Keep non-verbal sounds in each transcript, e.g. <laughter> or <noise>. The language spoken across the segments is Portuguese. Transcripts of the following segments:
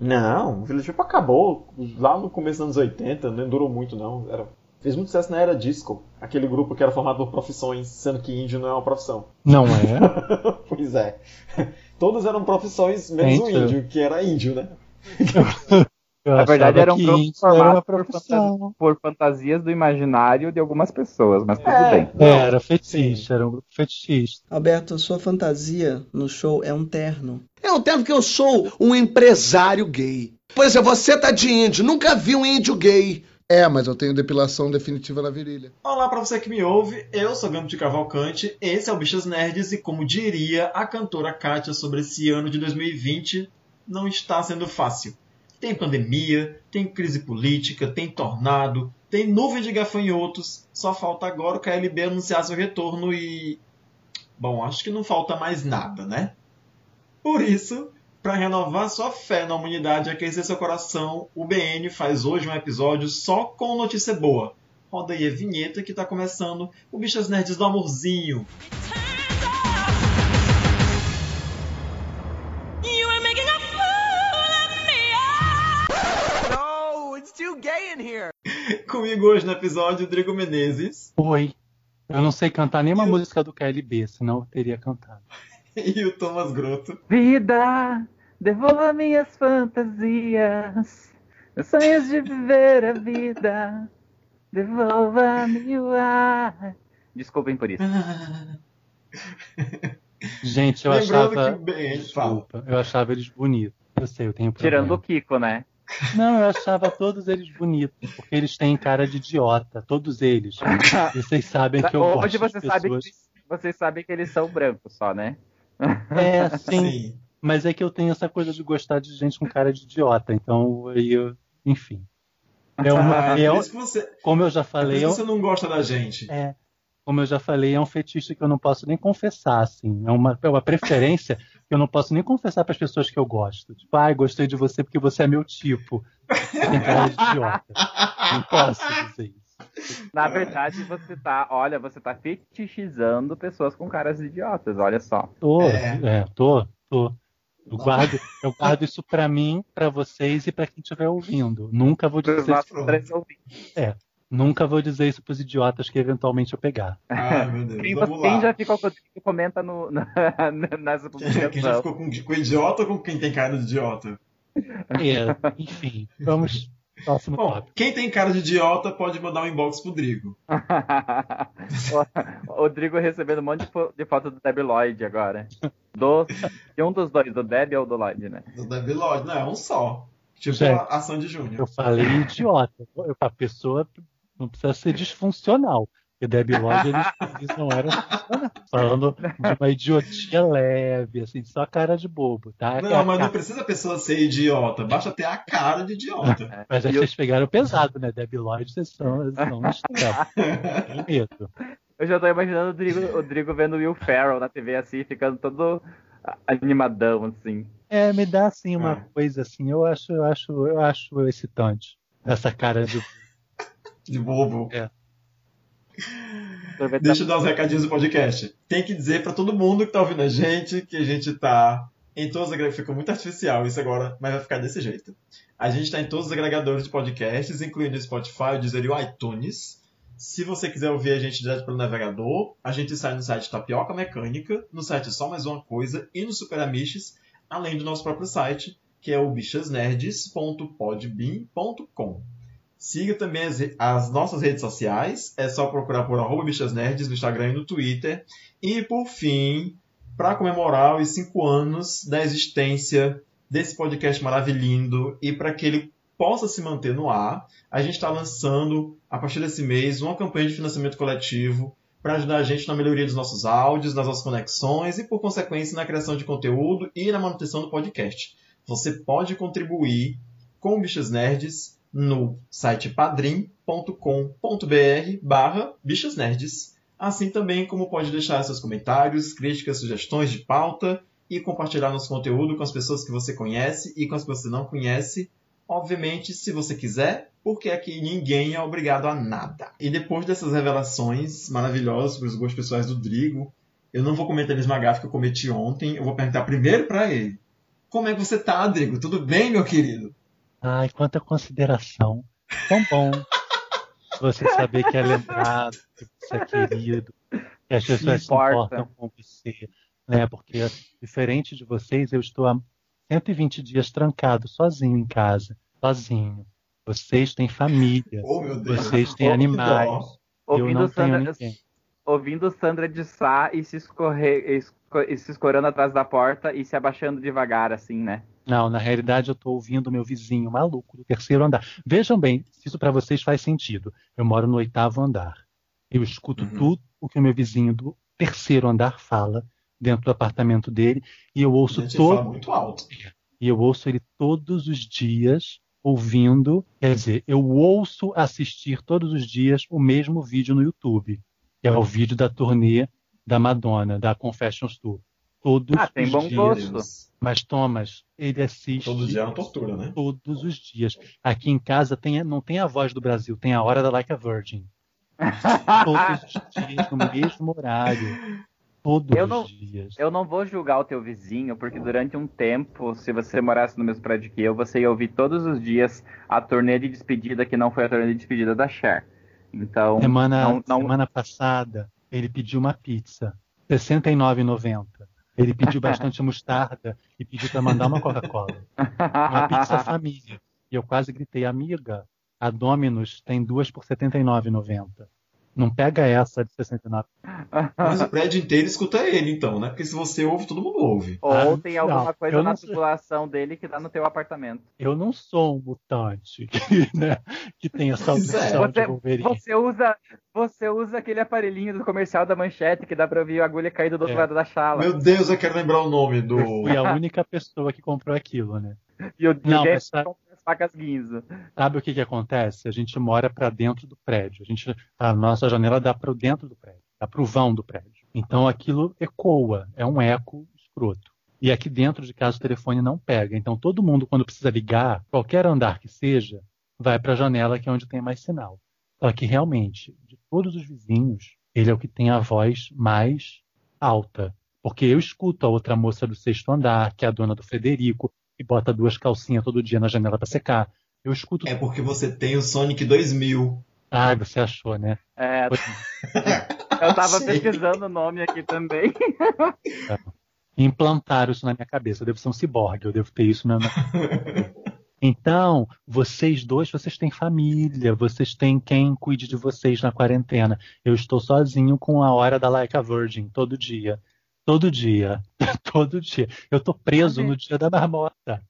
Não, o Village People acabou lá no começo dos anos 80, não durou muito não. Era, fez muito sucesso na era disco, aquele grupo que era formado por profissões, sendo que índio não é uma profissão. Não é? <laughs> pois é. Todos eram profissões, menos o índio, que era índio, né? <laughs> Na verdade, era um grupo formado por, por, fantasias do imaginário de algumas pessoas, mas tudo é, bem. É, era fetiche, era um grupo fetichista. Alberto, sua fantasia no show é um terno. É um terno que eu sou um empresário gay. Por exemplo, você tá de índio, nunca vi um índio gay. É, mas eu tenho depilação definitiva na virilha. Olá para você que me ouve, eu sou Gamo de Cavalcante, esse é o Bichas Nerds e como diria a cantora Kátia sobre esse ano de 2020, não está sendo fácil. Tem pandemia, tem crise política, tem tornado, tem nuvem de gafanhotos. Só falta agora o KLB anunciar seu retorno e. Bom, acho que não falta mais nada, né? Por isso, para renovar sua fé na humanidade e aquecer seu coração, o BN faz hoje um episódio só com notícia boa. Roda aí a vinheta que está começando o Bichas Nerds do Amorzinho. <laughs> Comigo hoje no episódio, Drigo Menezes. Oi. Eu não sei cantar nenhuma música do KLB, senão eu teria cantado. <laughs> e o Thomas Groto. Vida, devolva minhas fantasias, meus sonhos de viver a vida. Devolva-me o ar. Desculpem por isso. <laughs> Gente, eu Lembrando achava. Bem, Desculpa, eu achava eles bonitos. Eu sei, eu tenho problema. Tirando o Kiko, né? Não, eu achava todos eles bonitos, porque eles têm cara de idiota, todos eles. E <laughs> vocês sabem que eu Hoje gosto você de sabe pessoas... que vocês sabem que eles são brancos só, né? É, sim, sim. Mas é que eu tenho essa coisa de gostar de gente com cara de idiota, então eu, enfim. É <laughs> uma, ah, é, você, como eu já falei. É você não gosta da gente. É, como eu já falei, é um fetiche que eu não posso nem confessar, assim. É uma, é uma preferência eu não posso nem confessar para as pessoas que eu gosto. Tipo, ai, ah, gostei de você porque você é meu tipo. Tem cara de idiota. Não posso dizer isso. Na verdade, você tá, olha, você tá fetichizando pessoas com caras idiotas, olha só. Tô, é, é tô, tô. Eu guardo, eu guardo isso para mim, para vocês e para quem estiver ouvindo. Nunca vou dizer isso. É, Nunca vou dizer isso pros idiotas que eventualmente eu pegar. Ah, meu Deus. Quem, quem já ficou com comenta no, <laughs> na, nessa publicação. Quem já ficou com, com idiota ou com quem tem cara de idiota? É, enfim, vamos. Próximo Bom, tópico. quem tem cara de idiota pode mandar um inbox pro Drigo. <laughs> o, Drigo recebendo um monte de, foto do Deb Lloyd agora. Do, de um dos dois, do Deb ou do Lloyd, né? Do Deb Lloyd, não, é um só. Tipo Gente, a ação de Júnior. Eu falei idiota. A pessoa não precisa ser disfuncional. Porque Debbie <laughs> Lloyd, eles, eles não eram falando de uma idiotia leve, assim, só cara de bobo, tá? Não, é mas não precisa a pessoa ser idiota, basta ter a cara de idiota. É, mas aí vocês eu... pegaram pesado, né? Debbie Lloyd, vocês são, vocês são <laughs> Tem medo. Eu já tô imaginando o Drigo, o Drigo vendo o Will Ferrell na TV assim, ficando todo animadão, assim. É, me dá assim uma é. coisa assim, eu acho, eu acho, eu acho excitante. Essa cara de de bobo. É. Deixa eu dar os recadinhos do podcast. Tem que dizer para todo mundo que tá ouvindo a gente que a gente tá em todos os Ficou muito artificial isso agora, mas vai ficar desse jeito. A gente está em todos os agregadores de podcasts, incluindo o Spotify, o Deezer e o iTunes. Se você quiser ouvir a gente direto pelo navegador, a gente sai no site Tapioca Mecânica, no site Só Mais Uma Coisa e no Super Amiches, além do nosso próprio site, que é o bichasnerds.podbean.com. Siga também as, as, nossas redes sociais. É só procurar por bichasnerds no Instagram e no Twitter. E por fim, para comemorar os cinco anos da existência desse podcast maravilhoso e para que ele possa se manter no ar, a gente está lançando, a partir desse mês, uma campanha de financiamento coletivo para ajudar a gente na melhoria dos nossos áudios, nas nossas conexões e, por consequência, na criação de conteúdo e na manutenção do podcast. Você pode contribuir com Bichas Nerds no site padrim.com.br barra bichasnerds, assim também como pode deixar seus comentários, críticas, sugestões de pauta e compartilhar nosso conteúdo com as pessoas que você conhece e com as que você não conhece, obviamente, se você quiser, porque aqui ninguém é obrigado a nada. E depois dessas revelações maravilhosas para os gostos pessoais do Drigo, eu não vou cometer a mesma gafe que eu cometi ontem, eu vou perguntar primeiro para ele Como é que você tá, Adrigo? Tudo bem, meu querido? Ai, quanta consideração. Tão bom você saber que é lembrado, que você é querido, que as pessoas se importam com você. Né? Porque, diferente de vocês, eu estou há 120 dias trancado, sozinho em casa, sozinho. Vocês têm família, oh, vocês têm oh, animais. Eu não Sandra, tenho ninguém. Ouvindo Sandra de Sá e se, escorrer, e se escorando atrás da porta e se abaixando devagar, assim, né? Não, na realidade eu estou ouvindo meu vizinho maluco do terceiro andar. Vejam bem se isso para vocês faz sentido. Eu moro no oitavo andar. Eu escuto uhum. tudo o que o meu vizinho do terceiro andar fala dentro do apartamento dele e eu ouço todo. muito alto. E eu ouço ele todos os dias ouvindo, quer dizer, eu ouço assistir todos os dias o mesmo vídeo no YouTube, que é o vídeo da turnê da Madonna, da Confessions Tour. Todos ah, tem os bom dias. gosto. Mas Thomas, ele assiste todos os dias é uma tortura, né? Todos os dias. Aqui em casa tem, não tem a voz do Brasil, tem a hora da Like a Virgin. todos os dias no mesmo horário. Todos eu não, os dias. Eu não vou julgar o teu vizinho, porque durante um tempo, se você morasse no mesmo prédio que eu, você ia ouvir todos os dias a turnê de despedida que não foi a turnê de despedida da Cher. Então, semana, não, não... semana passada, ele pediu uma pizza, R$ 69,90. Ele pediu bastante mostarda e pediu para mandar uma Coca-Cola. Uma pizza família. E eu quase gritei, amiga, a Domino's tem duas por R$ 79,90. Não pega essa de 69. Mas o prédio inteiro escuta ele, então, né? Porque se você ouve, todo mundo ouve. Ou ah, tem alguma não, coisa na titulação dele que dá no teu apartamento. Eu não sou um mutante que, <laughs> né, que tem essa audição de Wolverine. Você usa, você usa aquele aparelhinho do comercial da manchete que dá pra ouvir a agulha caída do outro é. lado da chala. Meu Deus, eu quero lembrar o nome do. Eu fui a única pessoa que comprou aquilo, né? E o não, essa facas guinzo. Sabe o que, que acontece? A gente mora para dentro do prédio. A, gente, a nossa janela dá para dentro do prédio, dá para o vão do prédio. Então aquilo ecoa, é um eco escroto. E aqui dentro de casa o telefone não pega. Então todo mundo, quando precisa ligar, qualquer andar que seja, vai para a janela que é onde tem mais sinal. Só que realmente, de todos os vizinhos, ele é o que tem a voz mais alta. Porque eu escuto a outra moça do sexto andar, que é a dona do Frederico, e bota duas calcinhas todo dia na janela para secar. Eu escuto. É porque você tem o Sonic 2000. Ah, você achou, né? É. <laughs> eu tava pesquisando o nome aqui também. É. <laughs> Implantaram isso na minha cabeça. Eu devo ser um ciborgue, eu devo ter isso na. <laughs> Então, vocês dois, vocês têm família, vocês têm quem cuide de vocês na quarentena. Eu estou sozinho com a hora da Like a Virgin, todo dia. Todo dia. <laughs> Todo dia. Eu tô preso no dia da marmota.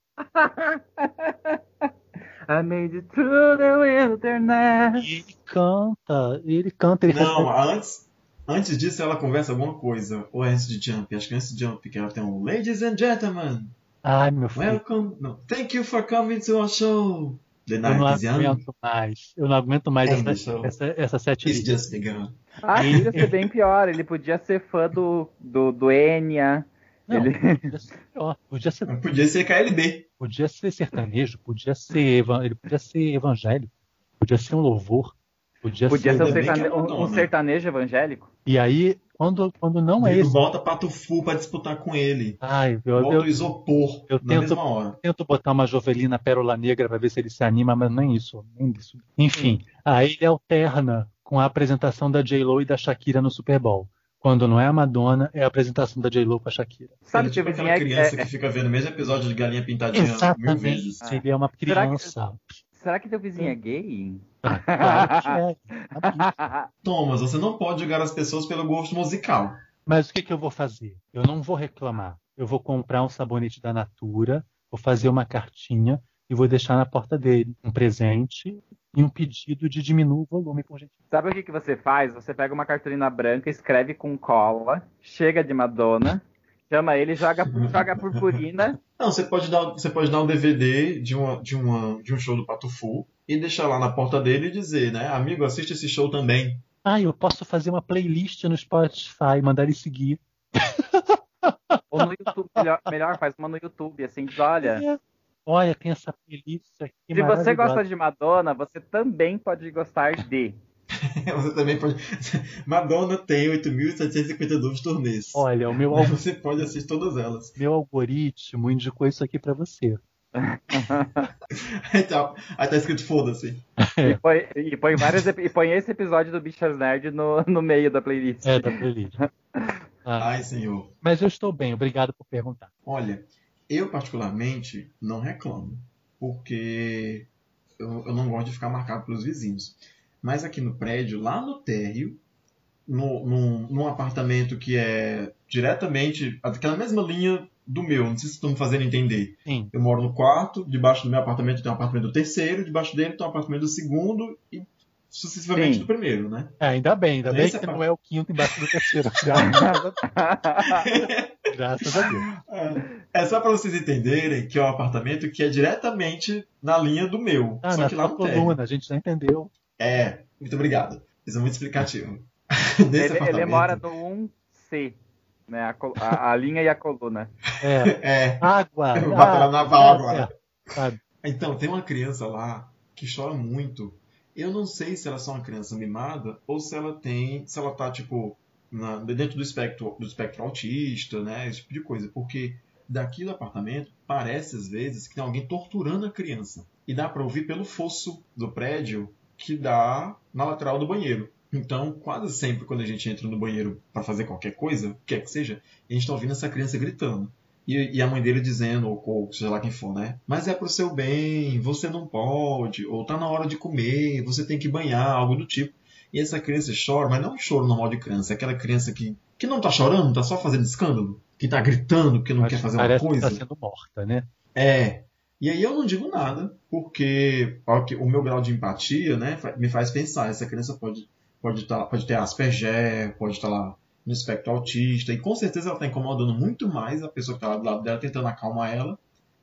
I made it through the wilderness. E ele canta, ele canta. Ele Não, antes, antes disso ela conversa alguma coisa. Ou é antes de Jump? Acho que é antes de Jump, que ela tem um Ladies and Gentlemen. Ai, meu filho. Welcome. No, thank you for coming to our show. The eu não aguento mais. Eu não aguento mais é, essa, essa, essa sete It's just begun. Ah, podia ser bem pior. Ele podia ser fã do, do, do Enya. Não, ele... podia ser pior. Podia ser... podia ser KLB. Podia ser sertanejo, podia ser, ele podia ser evangélico, podia ser um louvor. Podia, podia ser, ser um, sertane... um, um sertanejo evangélico. E aí, quando, quando não é isso. Volta Pato Fu pra disputar com ele. Ai, eu, Volta eu, o isopor eu tento, mesma hora. tento botar uma Jovelina Pérola Negra pra ver se ele se anima, mas nem isso. Nem isso. Enfim, hum. aí ele alterna com a apresentação da J-Lo e da Shakira no Super Bowl. Quando não é a Madonna, é a apresentação da J-Lo com a Shakira. Sabe tipo aquela é, criança é, que fica vendo o mesmo episódio de Galinha Pintadinha Exatamente. mil vezes. Ah. Ele é uma criança. Será que, será que teu vizinho é gay? Ah, claro que é. <laughs> Thomas, você não pode julgar as pessoas pelo gosto musical. Mas o que, que eu vou fazer? Eu não vou reclamar. Eu vou comprar um sabonete da Natura, vou fazer uma cartinha e vou deixar na porta dele um presente e um pedido de diminuir o volume, por gente. Sabe o que, que você faz? Você pega uma cartolina branca, escreve com cola, chega de Madonna, chama ele, joga, joga purpurina. Não, você pode dar, você pode dar um DVD de, uma, de, uma, de um show do Pato Fu e deixar lá na porta dele e dizer, né, amigo, assiste esse show também. Ah, eu posso fazer uma playlist no Spotify, mandar ele seguir. Ou no YouTube, melhor, melhor faz uma no YouTube, assim, diz, olha, é. Olha, tem essa playlist aqui. Se você gosta de Madonna, você também pode gostar de. <laughs> Você também pode. <laughs> Madonna tem 8.752 turnês. Olha, o meu, Você pode assistir todas elas. meu algoritmo indicou isso aqui pra você. <laughs> Aí tá, aí tá escrito foda-se. E põe, e põe vários epi- e põe esse episódio do Bichas Nerd no, no meio da playlist. É, da playlist. Ah, Ai, senhor. mas eu estou bem, obrigado por perguntar. Olha, eu particularmente não reclamo, porque eu, eu não gosto de ficar marcado pelos vizinhos. Mas aqui no prédio, lá no térreo, no, num, num apartamento que é diretamente aquela mesma linha do meu, não sei se estão me fazendo entender. Sim. Eu moro no quarto, debaixo do meu apartamento tem um apartamento do terceiro, debaixo dele tem um apartamento do segundo e sucessivamente Sim. do primeiro, né? É, ainda bem, ainda bem Esse é que pra- não é o quinto embaixo do terceiro. <laughs> <laughs> Graças a- Deus. É só para vocês entenderem que é um apartamento que é diretamente na linha do meu. Ah, só na que lá coluna, a gente já entendeu. É, muito obrigado. Isso é muito explicativo. <laughs> Nesse Ele, ele mora no 1C, né? A, a- a linha e a coluna. É, <laughs> É, água. Eu <laughs> vou ah, naval é, agora. é, sabe? então, tem uma criança lá que chora muito. Eu não sei se ela é só uma criança mimada ou se ela tem. Se ela tá, tipo, na- dentro do espectro, do espectro autista, né? Esse tipo de coisa. Porque daqui do apartamento parece às vezes que tem alguém torturando a criança. E dá pra ouvir pelo fosso do prédio que dá na lateral do banheiro. Então, quase sempre quando a gente entra no banheiro pra fazer qualquer coisa, o que quer que seja, a gente tá ouvindo essa criança gritando. E, e a mãe dele dizendo, ou, ou seja lá quem for, né? Mas é pro seu bem, você não pode, ou tá na hora de comer, você tem que banhar, algo do tipo. E essa criança chora, mas não é um choro normal de criança, é aquela criança que, que não tá chorando, tá só fazendo escândalo, que tá gritando, que não quer fazer uma parece coisa. que tá sendo morta, né? É. E aí eu não digo nada, porque o meu grau de empatia, né, me faz pensar, essa criança pode pode tá, pode ter Asperger, pode estar lá no espectro autista, e com certeza ela está incomodando muito mais a pessoa que está lá do lado dela tentando acalmar ela,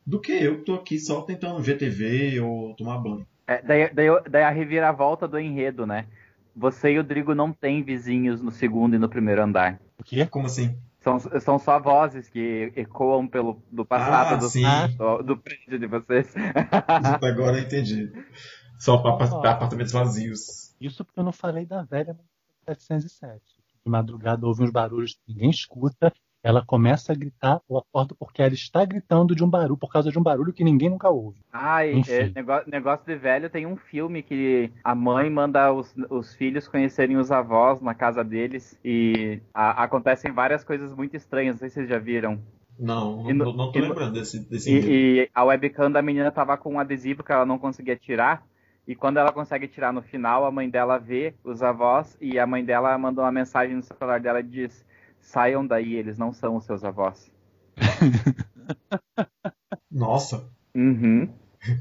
do que eu que estou aqui só tentando ver TV ou tomar banho. É, daí, daí, daí a reviravolta do enredo, né? Você e o Drigo não têm vizinhos no segundo e no primeiro andar. O quê? Como assim? São, são só vozes que ecoam pelo, do passado Ah, do, sim. do, do prédio de vocês. Agora eu entendi. Só para apartamentos vazios. Isso porque eu não falei da velha 707. De madrugada ouve uns barulhos que ninguém escuta, ela começa a gritar, eu acordo porque ela está gritando de um barulho, por causa de um barulho que ninguém nunca ouve. Ai, é, negócio, negócio de velho tem um filme que a mãe manda os, os filhos conhecerem os avós na casa deles e a- acontecem várias coisas muito estranhas, não sei se vocês já viram. Não, E no- não, não tô e lembrando desse, desse. E, e a webcam da menina tava com um adesivo que ela não conseguia tirar. E quando ela consegue tirar no final, a mãe dela vê os avós e a mãe dela manda uma mensagem no celular dela e diz: saiam daí, eles não são os seus avós. <laughs> Nossa, Uhum.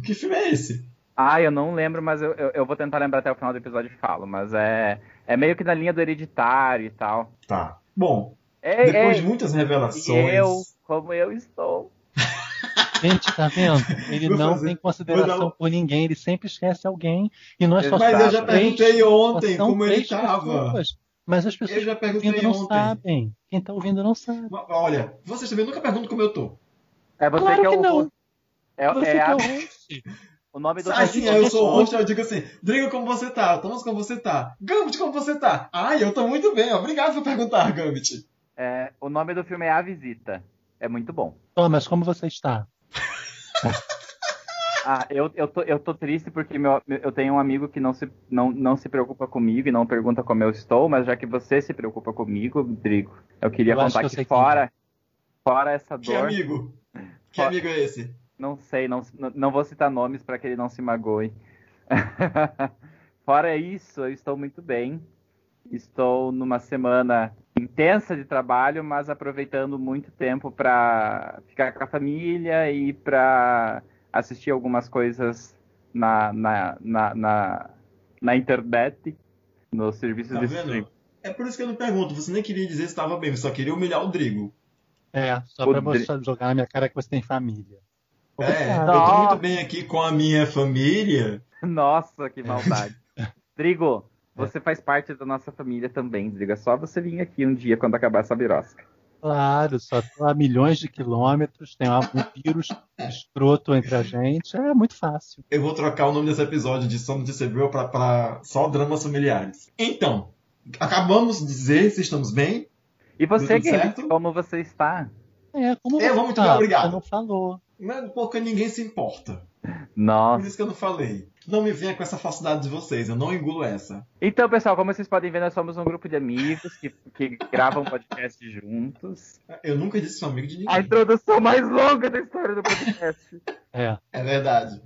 que filme é esse? Ah, eu não lembro, mas eu, eu, eu vou tentar lembrar até o final do episódio e falo. Mas é, é meio que na linha do hereditário e tal. Tá. Bom, Ei, depois ei, de muitas e revelações. eu, como eu estou. <laughs> Gente, tá vendo? Ele Vou não fazer- tem consideração dar por ninguém, ele sempre esquece alguém. E nós só Mas eu já perguntei ontem como ele três tava. pessoas. Mas as pessoas que estão ouvindo não ontem. sabem. Quem tá ouvindo não sabe. Olha, vocês também nunca perguntam como eu tô. É você Claro que é que o. não. É, Você é que é a- <laughs> o nome do Assim, aí eu sou o host, eu digo assim, Drigo, como você tá? Thomas, como você tá? Gambit, como você tá? Ai, eu tô muito bem, obrigado por perguntar, <laughs> Gambit. É, o nome do filme é A Visita. É muito bom. Thomas, como você está? <laughs> Ah, eu, eu, tô, eu tô triste porque meu, eu tenho um amigo que não se, não, não se preocupa comigo e não pergunta como eu estou, mas já que você se preocupa comigo, Rodrigo, eu queria Eu contar que que, sei quem fora, fora essa Que dor, amigo? Que amigo é esse? não sei, não, não- não vou citar nomes para que ele não se magoe. <laughs> fora isso, eu estou muito bem. Estou numa semana intensa de trabalho, mas aproveitando muito tempo para ficar com a família e para assistir algumas coisas na, na, na, na, na internet, nos serviços Tá de streaming. É por isso que eu não pergunto, você nem queria dizer se estava bem, você só queria humilhar o Drigo. É, só O pra Dri- mostrar, jogar na minha cara que você tem família. É, eu tô muito bem aqui com a minha família. <laughs> Nossa, que maldade. <laughs> Drigo, você faz parte da nossa família também, Drigo. É só você vir aqui um dia quando acabar essa birosca. Claro, só tô a milhões de quilômetros, tem um vírus escroto entre a gente, é muito fácil. Eu vou trocar o nome desse episódio de Somos de Seville pra, pra só dramas familiares. Então, acabamos de dizer se estamos bem. E você, Gabe, como você está? É, como Eu você vou muito tá? bem, obrigado. Você não falou. Mas porque ninguém se importa. Por Nossa. isso que eu não falei. Não me venha com essa falsidade de vocês, eu não engulo essa. Então, pessoal, como vocês podem ver, nós somos um grupo de amigos que, que gravam podcast juntos. Eu nunca disse que sou amigo de A ninguém. introdução mais longa da história do podcast. É. É verdade.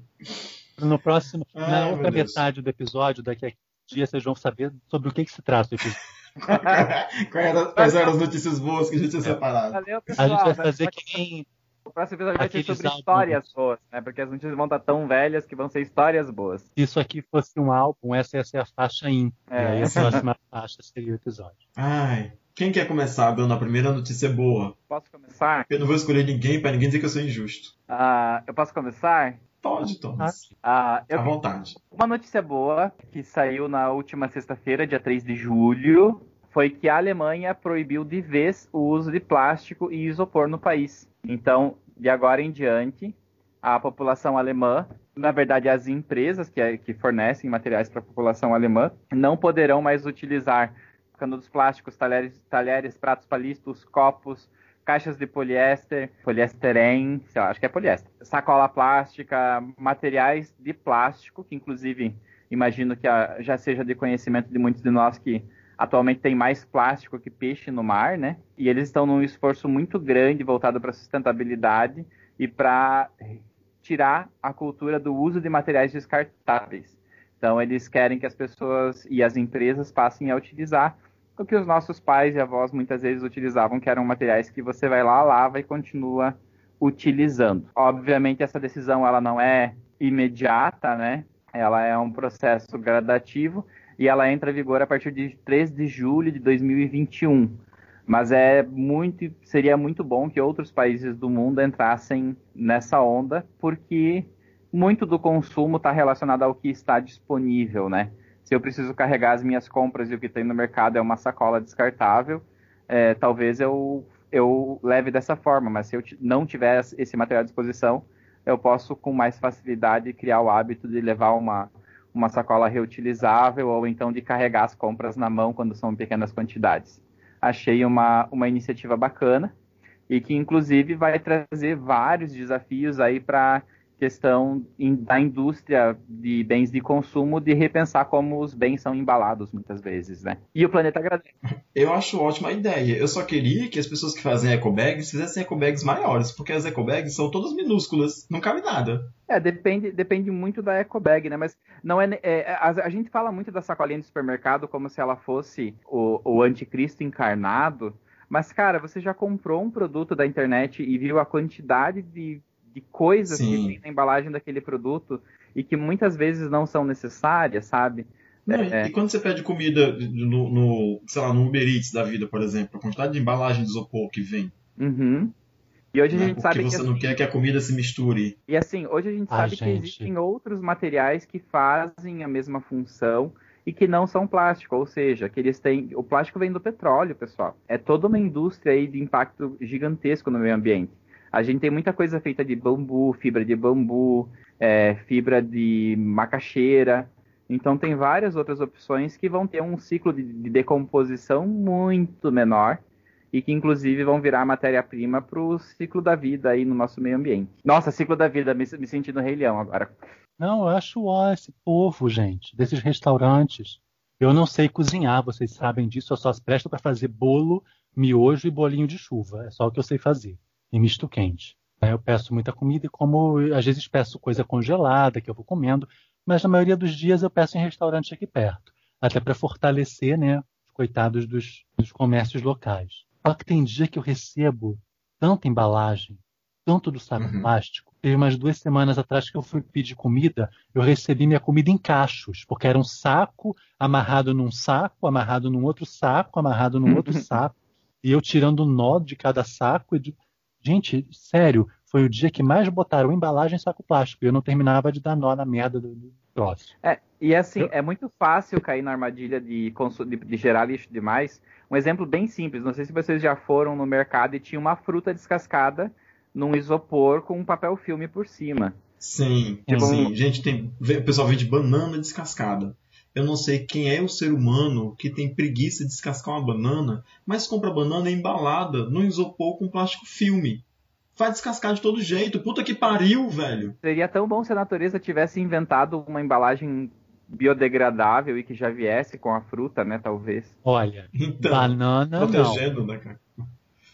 No próximo, Ai, na outra Deus. metade do episódio, daqui a dias, vocês vão saber sobre o que, que se trata o episódio. <laughs> Quais eram, as notícias boas que a gente tinha separado? Valeu, A pessoal. gente vai fazer pode- que nem. O próximo episódio vai ser sobre álbuns. histórias boas, né? Porque as notícias vão estar tão velhas que vão ser histórias boas. Se isso aqui fosse um álbum, essa ia ser a faixa in. É. E aí a próxima <laughs> faixa seria o episódio. Ai, quem quer começar dando a primeira notícia boa? Posso começar? Eu não vou escolher ninguém pra ninguém dizer que eu sou injusto. Ah, eu posso começar? Pode, Thomas. Ah, eu À vontade. Uma notícia boa que saiu na última sexta-feira, dia 3 de julho, foi que a Alemanha proibiu de vez o uso de plástico e isopor no país. Então, de agora em diante, a população alemã, na verdade as empresas que, que fornecem materiais para a população alemã, não poderão mais utilizar canudos plásticos, talheres, talheres pratos palitos, copos, caixas de poliéster, poliésterem, sei lá, acho que é poliéster, sacola plástica, materiais de plástico, que inclusive imagino que já seja de conhecimento de muitos de nós que atualmente tem mais plástico que peixe no mar, né? E eles estão num esforço muito grande voltado para sustentabilidade e para tirar a cultura do uso de materiais descartáveis. Então eles querem que as pessoas e as empresas passem a utilizar o que os nossos pais e avós muitas vezes utilizavam, que eram materiais que você vai lá, lava e continua utilizando. Obviamente essa decisão ela não é imediata, né? Ela é um processo gradativo e ela entra em vigor a partir de 3 de julho de 2021. Mas é muito, seria muito bom que outros países do mundo entrassem nessa onda, porque muito do consumo está relacionado ao que está disponível, né? Se eu preciso carregar as minhas compras e o que tem no mercado é uma sacola descartável, é, talvez eu, eu leve dessa forma, mas se eu não tiver esse material à disposição, eu posso com mais facilidade criar o hábito de levar uma, uma sacola reutilizável ou então de carregar as compras na mão quando são pequenas quantidades. Achei uma, uma iniciativa bacana e que inclusive vai trazer vários desafios aí para questão in- da indústria de bens de consumo de repensar como os bens são embalados muitas vezes, né? E o planeta agradece. Eu acho ótima a ideia. Eu só queria que as pessoas que fazem ecobags fizessem ecobags maiores, porque as ecobags são todas minúsculas, não cabe nada. É, depende, depende muito da ecobag, né? Mas não é, é, a, a gente fala muito da sacolinha de supermercado como se ela fosse o, o anticristo encarnado. Mas, cara, você já comprou um produto da internet e viu a quantidade de, de coisas Sim. que tem na embalagem daquele produto e que muitas vezes não são necessárias, sabe? Não, e- É. E quando você pede comida no, no, sei lá, no Uber Eats da vida, por exemplo, a quantidade de embalagem de isopor que vem, Uhum. E hoje a né? gente porque sabe que você assim, não quer que a comida se misture. E assim, hoje a gente Ai, sabe que gente. existem outros materiais que fazem a mesma função e que não são plástico, ou seja, que eles têm. O plástico vem do petróleo, pessoal. É toda uma indústria aí de impacto gigantesco no meio ambiente. A gente tem muita coisa feita de bambu, fibra de bambu, é, fibra de macaxeira. Então tem várias outras opções que vão ter um ciclo de, de decomposição muito menor e que inclusive vão virar matéria-prima para o ciclo da vida aí no nosso meio ambiente. Nossa, ciclo da vida, me, me sentindo Rei Leão agora. Não, eu acho ó, esse povo, gente, desses restaurantes. Eu não sei cozinhar, vocês sabem disso, eu só presto para fazer bolo, miojo e bolinho de chuva. É só o que eu sei fazer. E misto quente. Aí Eu peço muita comida e como às vezes peço coisa congelada que eu vou comendo, mas na maioria dos dias eu peço em restaurante aqui perto, até para fortalecer, né, os coitados dos, dos comércios locais. Só que tem dia que eu recebo tanta embalagem, tanto do saco Uhum. plástico. Teve umas duas semanas atrás que eu fui pedir comida, eu recebi minha comida em cachos, porque era um saco amarrado num saco, amarrado num outro saco, amarrado num outro <laughs> saco, e eu tirando o nó de cada saco. E de... Gente, sério, foi o dia que mais botaram embalagem em saco plástico. E eu não terminava de dar nó na merda do, do- troço. É, e assim, Eu- é muito fácil cair na armadilha de, de, de gerar lixo demais. Um exemplo bem simples, não sei se vocês já foram no mercado e tinha uma fruta descascada num isopor com um papel filme por cima. Sim, Tipo, sim. um- Gente, tem, o pessoal vende banana descascada. Eu não sei quem é o ser humano que tem preguiça de descascar uma banana, mas compra a banana embalada no isopor com plástico filme. Vai descascar de todo jeito. Puta que pariu, velho. Seria tão bom se a natureza tivesse inventado uma embalagem biodegradável e que já viesse com a fruta, né, talvez. Olha, Então, banana não. protegendo, né, cara?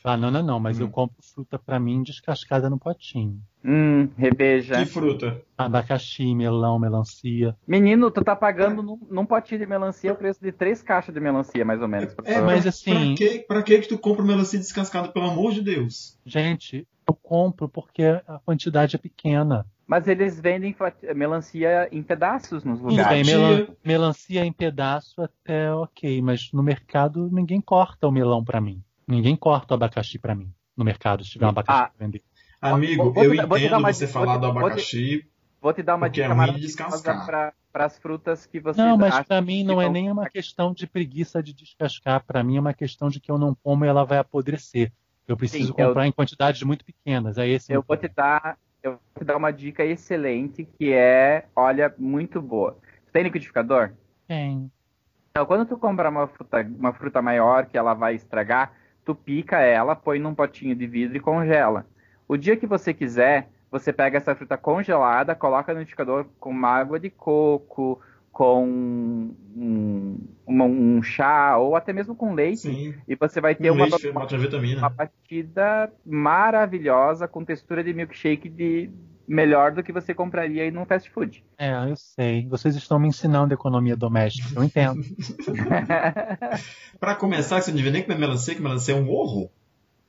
Banana não, mas Hum. eu compro fruta pra mim descascada no potinho. Hum, rebeja. Que fruta? Abacaxi, melão, melancia. Menino, tu tá pagando num, num potinho de melancia o preço de três caixas de melancia, mais ou menos. pra É, falar. mas assim- Pra que, pra que tu compra melancia descascada, pelo amor de Deus? Gente, eu compro porque a quantidade é pequena. Mas eles vendem melancia em pedaços nos lugares. melan- melancia em pedaço até ok, mas no mercado ninguém corta o melão pra mim. Ninguém corta o abacaxi pra mim. No mercado, se tiver um abacaxi Ah. pra vender. Amigo, Vou- vou eu vou entendo uma você falar vou do abacaxi. Vou te dar uma é dica maravilhosa descascar. para as frutas que você Não, mas pra mim não é nem uma questão de preguiça de descascar. Pra mim é uma questão de que eu não como e ela vai apodrecer. Eu preciso Sim, eu- comprar em quantidades muito pequenas. É esse Eu vou te dar, eu vou te dar uma dica excelente que é, olha, muito boa. Tu tem liquidificador? Tem. Então, quando tu comprar uma fruta, uma fruta maior que ela vai estragar, tu pica ela, põe num potinho de vidro e congela. O dia que você quiser, você pega essa fruta congelada, coloca no liquidificador com uma água de coco, com um, uma- um chá ou até mesmo com leite, Sim. e você vai ter Um uma, leite uma, uma batida maravilhosa com textura de milkshake de melhor do que você compraria aí num fast food. É, eu sei. Vocês estão me ensinando economia doméstica. Eu entendo. <laughs> Pra começar, você não devia nem comer melancia, que melancia é um horror.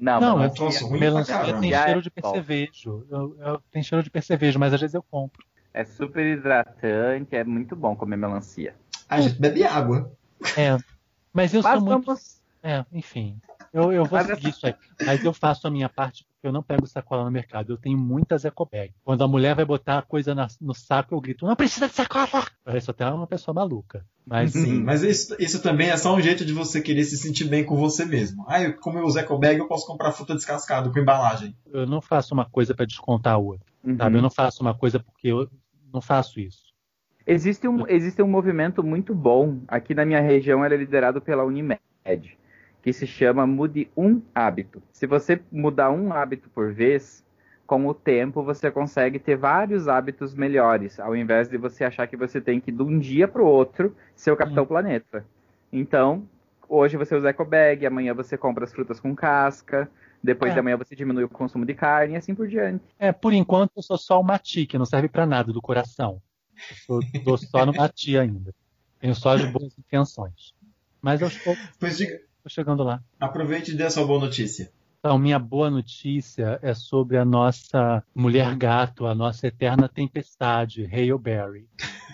Não, Não, mas troço ruim Melancia tem cheiro de percevejo. Eu, eu- tem cheiro de percevejo, mas às vezes eu compro. é super hidratante, é muito bom comer melancia. A gente bebe água. É. Mas eu Mas sou muito. É, enfim. Eu, eu vou Mas seguir isso aí. Mas eu faço a minha parte eu não pego sacola no mercado. Eu tenho muitas ecobag. Quando a mulher vai botar a coisa na- no saco, eu grito: não precisa de sacola! Parece até uma pessoa maluca. Mas Sim, mas isso, isso também é só um jeito de você querer se sentir bem com você mesmo. Ah, eu, como eu uso eco bag, eu posso comprar fruta descascada com embalagem. eu não faço uma coisa para descontar a outra. Uhum. Sabe? Eu não faço uma coisa porque eu não faço isso. Existe um, existe um movimento muito bom aqui na minha região, ele é liderado pela Unimed, que se chama Mude um Hábito. Se você mudar um hábito por vez, com o tempo você consegue ter vários hábitos melhores, ao invés de você achar que você tem que, de um dia para o outro, ser o Capitão Planeta. Então, hoje você usa eco bag, amanhã você compra as frutas com casca, depois É. de amanhã você diminui o consumo de carne e assim por diante. É, por enquanto eu sou só o mati, que não serve para nada do coração. Eu sou, tô só no mati ainda. Tenho só as boas intenções. Mas aos poucos Pois diga, tô chegando lá. aproveite e dê a sua boa notícia. Então, minha boa notícia é sobre a nossa mulher gato, a nossa eterna tempestade, Hail Berry.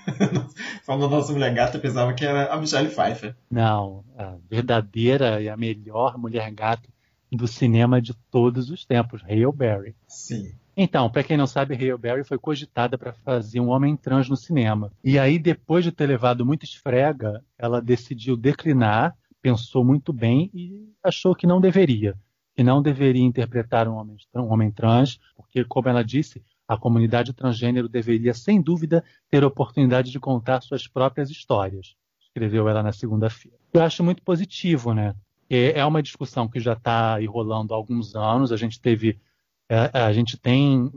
<laughs> Falando da nossa mulher gata, eu pensava que era a Michelle Pfeiffer. Não, a verdadeira e a melhor mulher gato do cinema de todos os tempos, Hail Berry. Sim. Então, para quem não sabe, Hail Berry foi cogitada para fazer um homem trans no cinema. E aí, depois de ter levado muita esfrega, ela decidiu declinar, pensou muito bem e achou que não deveria. Que não deveria interpretar um homem, um homem trans, porque, como ela disse, a comunidade transgênero deveria, sem dúvida, ter a oportunidade de contar suas próprias histórias. Escreveu ela na segunda-feira. Eu acho muito positivo, né? É é uma discussão que já está rolando há alguns anos. A gente teve é, a gente tem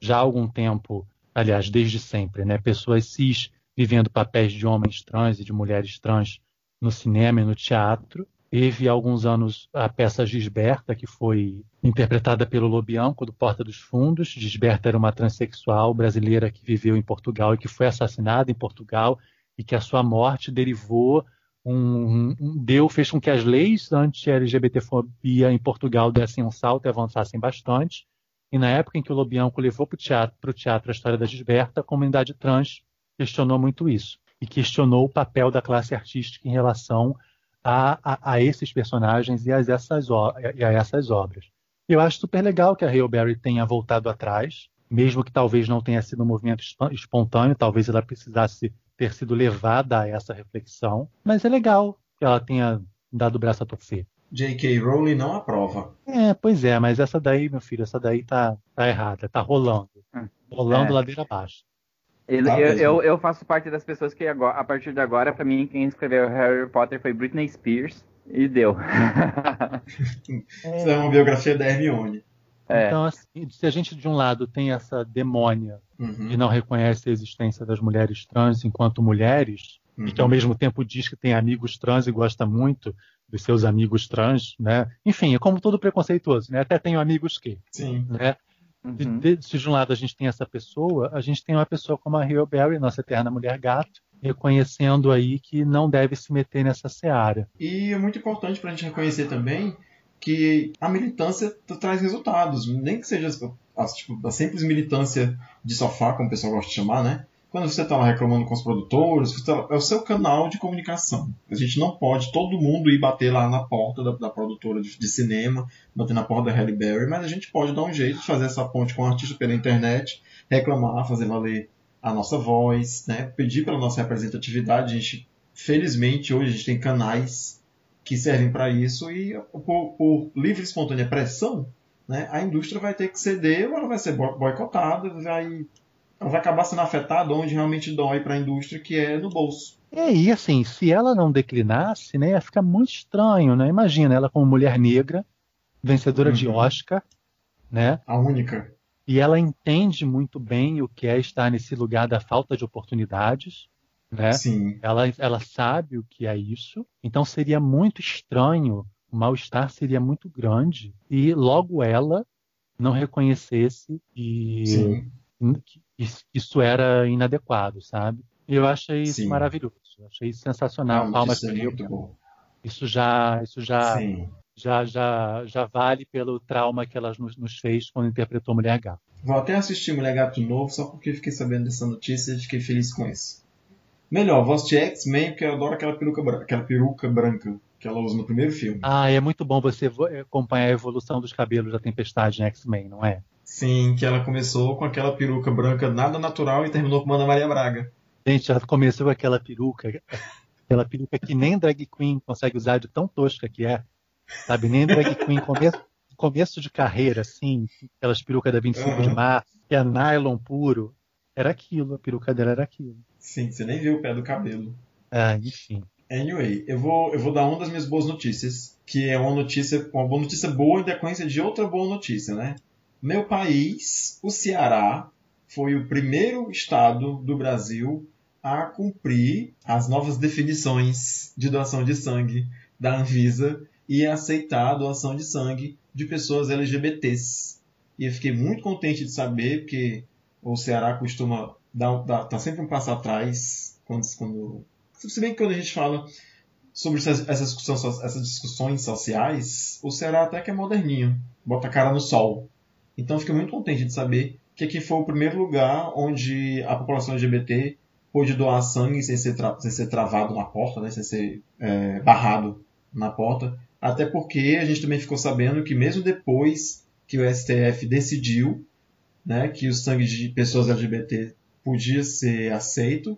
já há algum tempo, aliás, desde sempre, né, pessoas cis vivendo papéis de homens trans e de mulheres trans no cinema e no teatro. Teve há alguns anos a peça Gisberta, que foi interpretada pelo Lobianco, do Porta dos Fundos. Gisberta era uma transexual brasileira que viveu em Portugal e que foi assassinada em Portugal e que a sua morte derivou um, deu, fez com que as leis anti-LGBTfobia em Portugal dessem um salto e avançassem bastante. E na época em que o Lobianco levou para o teatro, teatro a história da Gisberta, a comunidade trans questionou muito isso. E questionou o papel da classe artística em relação a, a, a esses personagens e a essas, e a essas obras. Eu acho super legal que a Hale Berry tenha voltado atrás mesmo que talvez não tenha sido um movimento espontâneo, talvez ela precisasse ter sido levada a essa reflexão, mas é legal que ela tenha dado o braço a torcer. J.K. Rowling não aprova. É, pois é, mas essa daí, meu filho, essa daí tá, tá errada, tá rolando. Hum. Rolando é. ladeira abaixo. Eu, tá eu, eu, faço parte das pessoas que agora, a partir de agora, para mim, quem escreveu Harry Potter foi Britney Spears e deu. Isso é uma biografia da Hermione. É. Então, assim, se a gente de um lado tem essa demônia uhum. e não reconhece a existência das mulheres trans enquanto mulheres, uhum. e que ao uhum. mesmo tempo diz que tem amigos trans e gosta muito dos seus amigos trans, né? Enfim, é como todo preconceituoso, né? Até tenho amigos que, Sim. né? Uhum. Se de um lado a gente tem essa pessoa, a gente tem uma pessoa como a Rio Berry, nossa eterna mulher gato, reconhecendo aí que não deve se meter nessa seara. E é muito importante para a gente reconhecer também que a militância traz resultados, nem que seja a, tipo, a simples militância de sofá, como o pessoal gosta de chamar, né? Quando você está reclamando com os produtores, tá, é o seu canal de comunicação. A gente não pode todo mundo ir bater lá na porta da, da produtora de, de, cinema, bater na porta da Halle Berry, mas a gente pode dar um jeito de fazer essa ponte com o artista pela internet, reclamar, fazer valer a nossa voz, né? pedir pela nossa representatividade. A gente, felizmente, hoje a gente tem canais que servem para isso e por, por livre e espontânea pressão, né, a indústria vai ter que ceder ou ela vai ser boicotada, vai vai acabar sendo afetada onde realmente dói para a indústria, que é no bolso. É, e assim, se ela não declinasse, né, ia ficar muito estranho, né? Imagina ela como mulher negra, vencedora uhum. de Oscar, né? A única. E ela entende muito bem o que é estar nesse lugar da falta de oportunidades, né? Sim. Ela, ela sabe o que é isso. Então seria muito estranho, o mal-estar seria muito grande e logo ela não reconhecesse e Sim isso era inadequado, sabe? Eu achei isso Sim. maravilhoso, achei isso sensacional. Ah, Palmas isso, é isso já, isso já, já, já, já vale pelo trauma que ela nos, nos, fez quando interpretou Mulher Gato. Vou até assistir Mulher Gato de novo só porque fiquei sabendo dessa notícia e fiquei feliz com isso. Melhor, voz de X-Men, porque eu adoro aquela peruca, branca, aquela peruca branca que ela usa no primeiro filme. Ah, é muito bom você acompanhar a evolução dos cabelos da Tempestade em X-Men, não é? Sim, que ela começou com aquela peruca branca nada natural e terminou com Ana Maria Braga. Gente, ela começou com aquela peruca, aquela peruca que nem drag queen consegue usar de tão tosca que é. Sabe, nem drag queen começo, começo de carreira, assim, aquelas perucas da 25 uhum. de março, que é nylon puro. Era aquilo, a peruca dela era aquilo. Sim, você nem viu o pé do cabelo. Ah, enfim. Anyway, eu vou, eu vou dar uma das minhas boas notícias, que é uma notícia, uma boa notícia boa em decorrência de outra boa notícia, né? Meu país, o Ceará, foi o primeiro estado do Brasil a cumprir as novas definições de doação de sangue da Anvisa e aceitar a doação de sangue de pessoas LGBTs. E eu fiquei muito contente de saber, porque o Ceará costuma dar, dar tá sempre um passo atrás quando, quando se bem que quando a gente fala sobre essas, essas, discussões, essas discussões sociais, o Ceará até que é moderninho, bota a cara no sol. Então fiquei muito contente de saber que aqui foi o primeiro lugar onde a população LGBT pôde doar sangue sem ser, sem ser travado na porta, né, sem ser é, barrado na porta. Até porque a gente também ficou sabendo que mesmo depois que o STF decidiu né, que o sangue de pessoas LGBT podia ser aceito,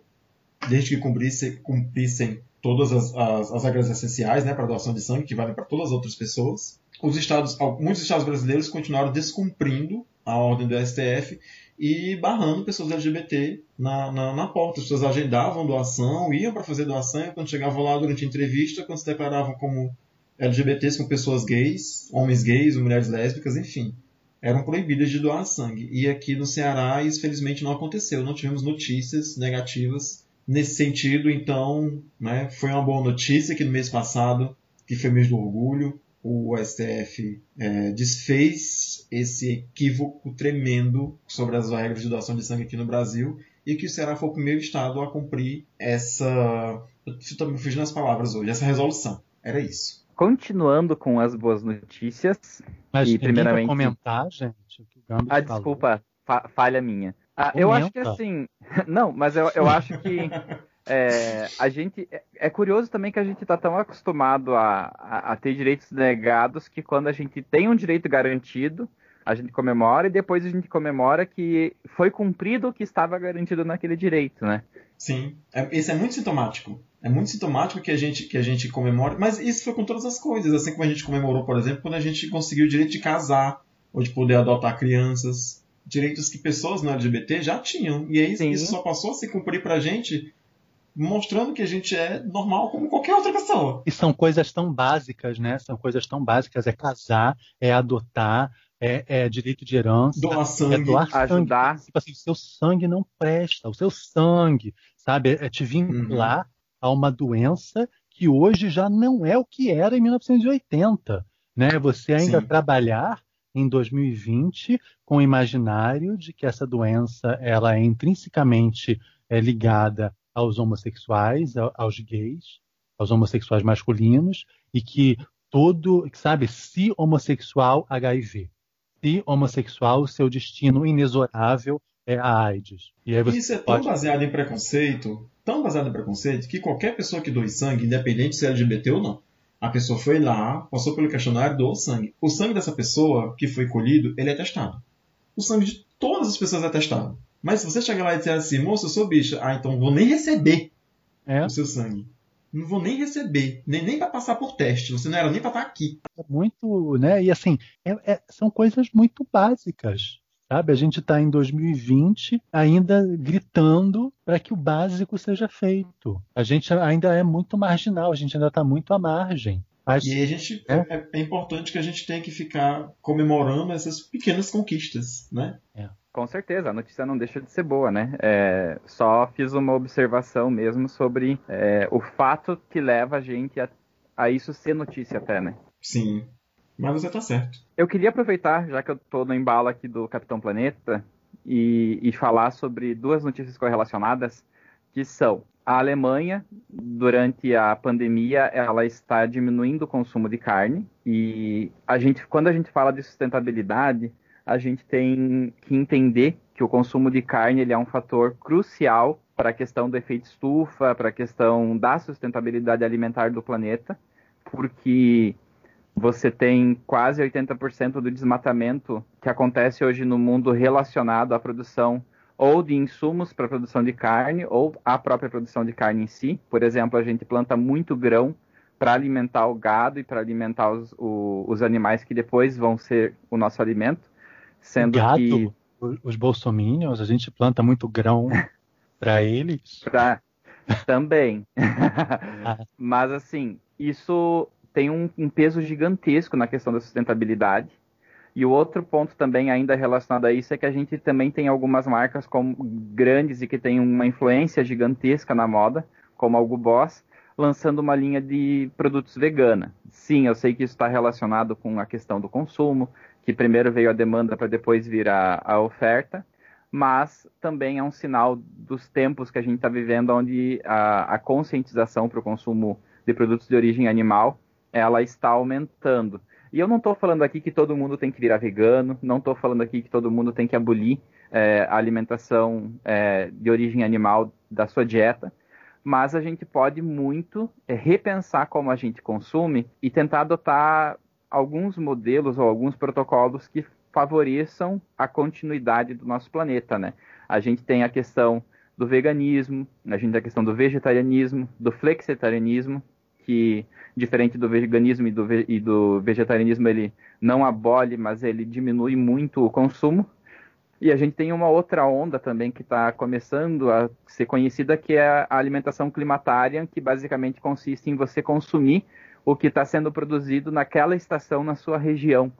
desde que cumprisse, cumprissem todas as, as, as regras essenciais né, para doação de sangue, que valem para todas as outras pessoas os estados, muitos estados brasileiros continuaram descumprindo a ordem do STF e barrando pessoas LGBT na, na, na porta. As pessoas agendavam doação, iam para fazer doação, e quando chegavam lá durante a entrevista, quando se declaravam como LGBTs, como pessoas gays, homens gays, mulheres lésbicas, enfim, eram proibidas de doar sangue. E aqui no Ceará isso felizmente não aconteceu, não tivemos notícias negativas nesse sentido, então né, foi uma boa notícia que no mês passado, que foi mês do orgulho, o STF é, desfez esse equívoco tremendo sobre as regras de doação de sangue aqui no Brasil e que o Ceará foi o primeiro estado a cumprir essa. Estou me fugindo as palavras hoje, essa resolução. Era isso. Continuando com as boas notícias. Mas e primeiramente. comentar, gente. O que o ah, desculpa, fa falha minha. Ah, eu acho que assim. <laughs> Não, mas eu, eu acho que. É, a gente é, é, curioso também que a gente está tão acostumado a, a, a, ter direitos negados que quando a gente tem um direito garantido, A gente comemora e depois a gente comemora que foi cumprido o que estava garantido naquele direito, né? Sim, é, isso é muito sintomático. É muito sintomático que a gente que a gente comemore, mas isso foi com todas as coisas, assim como a gente comemorou, por exemplo, quando a gente conseguiu o direito de casar ou de poder adotar crianças, direitos que pessoas no LGBT já tinham. E aí Sim. isso só passou a se cumprir pra gente mostrando que a gente é normal como qualquer outra pessoa. E são coisas tão básicas, né? São coisas tão básicas. É casar, é adotar, é, é direito de herança, Doar é sangue. doar sangue. Ajudar. Tipo assim, o seu sangue não presta, o seu sangue, sabe? É te vincular a uma doença que hoje já não é o que era em 1980, né? Você ainda Sim. trabalhar em 2020 com o imaginário de que essa doença ela é intrinsecamente é, ligada aos homossexuais, aos gays, aos homossexuais masculinos e que todo, sabe, se homossexual HIV, se homossexual seu destino inexorável é a AIDS. E Isso é tão pode baseado em preconceito, tão baseado em preconceito, que qualquer pessoa que doe sangue, independente se é LGBT ou não, a pessoa foi lá, passou pelo questionário, doou sangue. O sangue dessa pessoa que foi colhido, ele é testado. O sangue de todas as pessoas é testado. Mas se você chegar lá e disser assim, moça, eu sou bicha, ah, então vou nem receber é, o seu sangue. Não vou nem receber, nem, nem pra passar por teste. Você não era nem pra estar aqui. é muito, né? E assim, é- é- são coisas muito básicas. Sabe? A gente está em 2020 ainda gritando para que o básico seja feito. A gente ainda é muito marginal, a gente ainda está muito à margem. Mas E a gente, É. é, é importante que a gente tenha que ficar comemorando essas pequenas conquistas, né? Com certeza, a notícia não deixa de ser boa, né? É, só fiz uma observação mesmo sobre é, o fato que leva a gente a, a isso ser notícia até, né? Sim. Mas você tá certo. Eu queria aproveitar, já que eu tô no embalo aqui do Capitão Planeta, e, e falar sobre duas notícias correlacionadas, que são a Alemanha, durante a pandemia, ela está diminuindo o consumo de carne, e a gente, quando a gente fala de sustentabilidade, a gente tem que entender que o consumo de carne ele é um fator crucial para a questão do efeito estufa, para a questão da sustentabilidade alimentar do planeta, porque você tem quase 80% do desmatamento que acontece hoje no mundo relacionado à produção ou de insumos para a produção de carne ou à própria produção de carne em si. Por exemplo, a gente planta muito grão para alimentar o gado e para alimentar os, o- os animais que depois vão ser o nosso alimento, sendo gado, que os bolsominions, a gente planta muito grão <laughs> para eles. Pra... Também. <laughs> Mas assim, isso tem um, um peso gigantesco na questão da sustentabilidade. E o outro ponto também ainda relacionado a isso é que a gente também tem algumas marcas como grandes e que têm uma influência gigantesca na moda, como a Boss, lançando uma linha de produtos vegana. Sim, eu sei que isso está relacionado com a questão do consumo, que primeiro veio a demanda para depois vir a, a oferta, mas também é um sinal dos tempos que a gente está vivendo, onde a, a conscientização para o consumo de produtos de origem animal ela está aumentando. E eu não estou falando aqui que todo mundo tem que virar vegano, não estou falando aqui que todo mundo tem que abolir é, a alimentação é, de origem animal da sua dieta, mas a gente pode muito é, repensar como a gente consome e tentar adotar alguns modelos ou alguns protocolos que favoreçam a continuidade do nosso planeta, né? A gente tem a questão do veganismo, a gente tem a questão do vegetarianismo, do flexitarianismo, que diferente do veganismo e do, ve e do vegetarianismo ele não abole, mas ele diminui muito o consumo. E a gente tem uma outra onda também que está começando a ser conhecida, que é a alimentação climatária, que basicamente consiste em você consumir o que está sendo produzido naquela estação na sua região.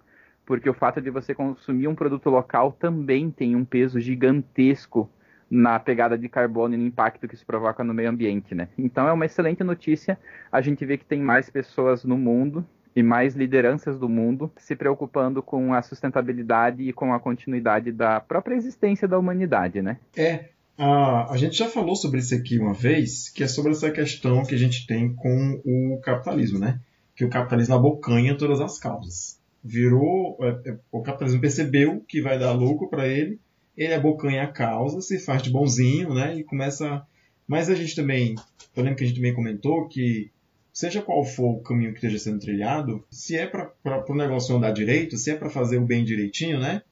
Porque o fato de você consumir um produto local também tem um peso gigantesco na pegada de carbono e no impacto que isso provoca no meio ambiente, né? Então é uma excelente notícia. A gente vê que tem mais pessoas no mundo e mais lideranças do mundo se preocupando com a sustentabilidade e com a continuidade da própria existência da humanidade, né? É, a, a gente já falou sobre isso aqui uma vez, que é sobre essa questão que a gente tem com o capitalismo, né? Que o capitalismo abocanha todas as causas. Virou, é, é, o capitalismo percebeu que vai dar lucro para ele, ele abocanha a causa, se faz de bonzinho, né? E começa. Mas a gente também, eu lembro que a gente também comentou que seja qual for o caminho que esteja sendo trilhado, se é para o negócio andar direito, se é para fazer o bem direitinho, né?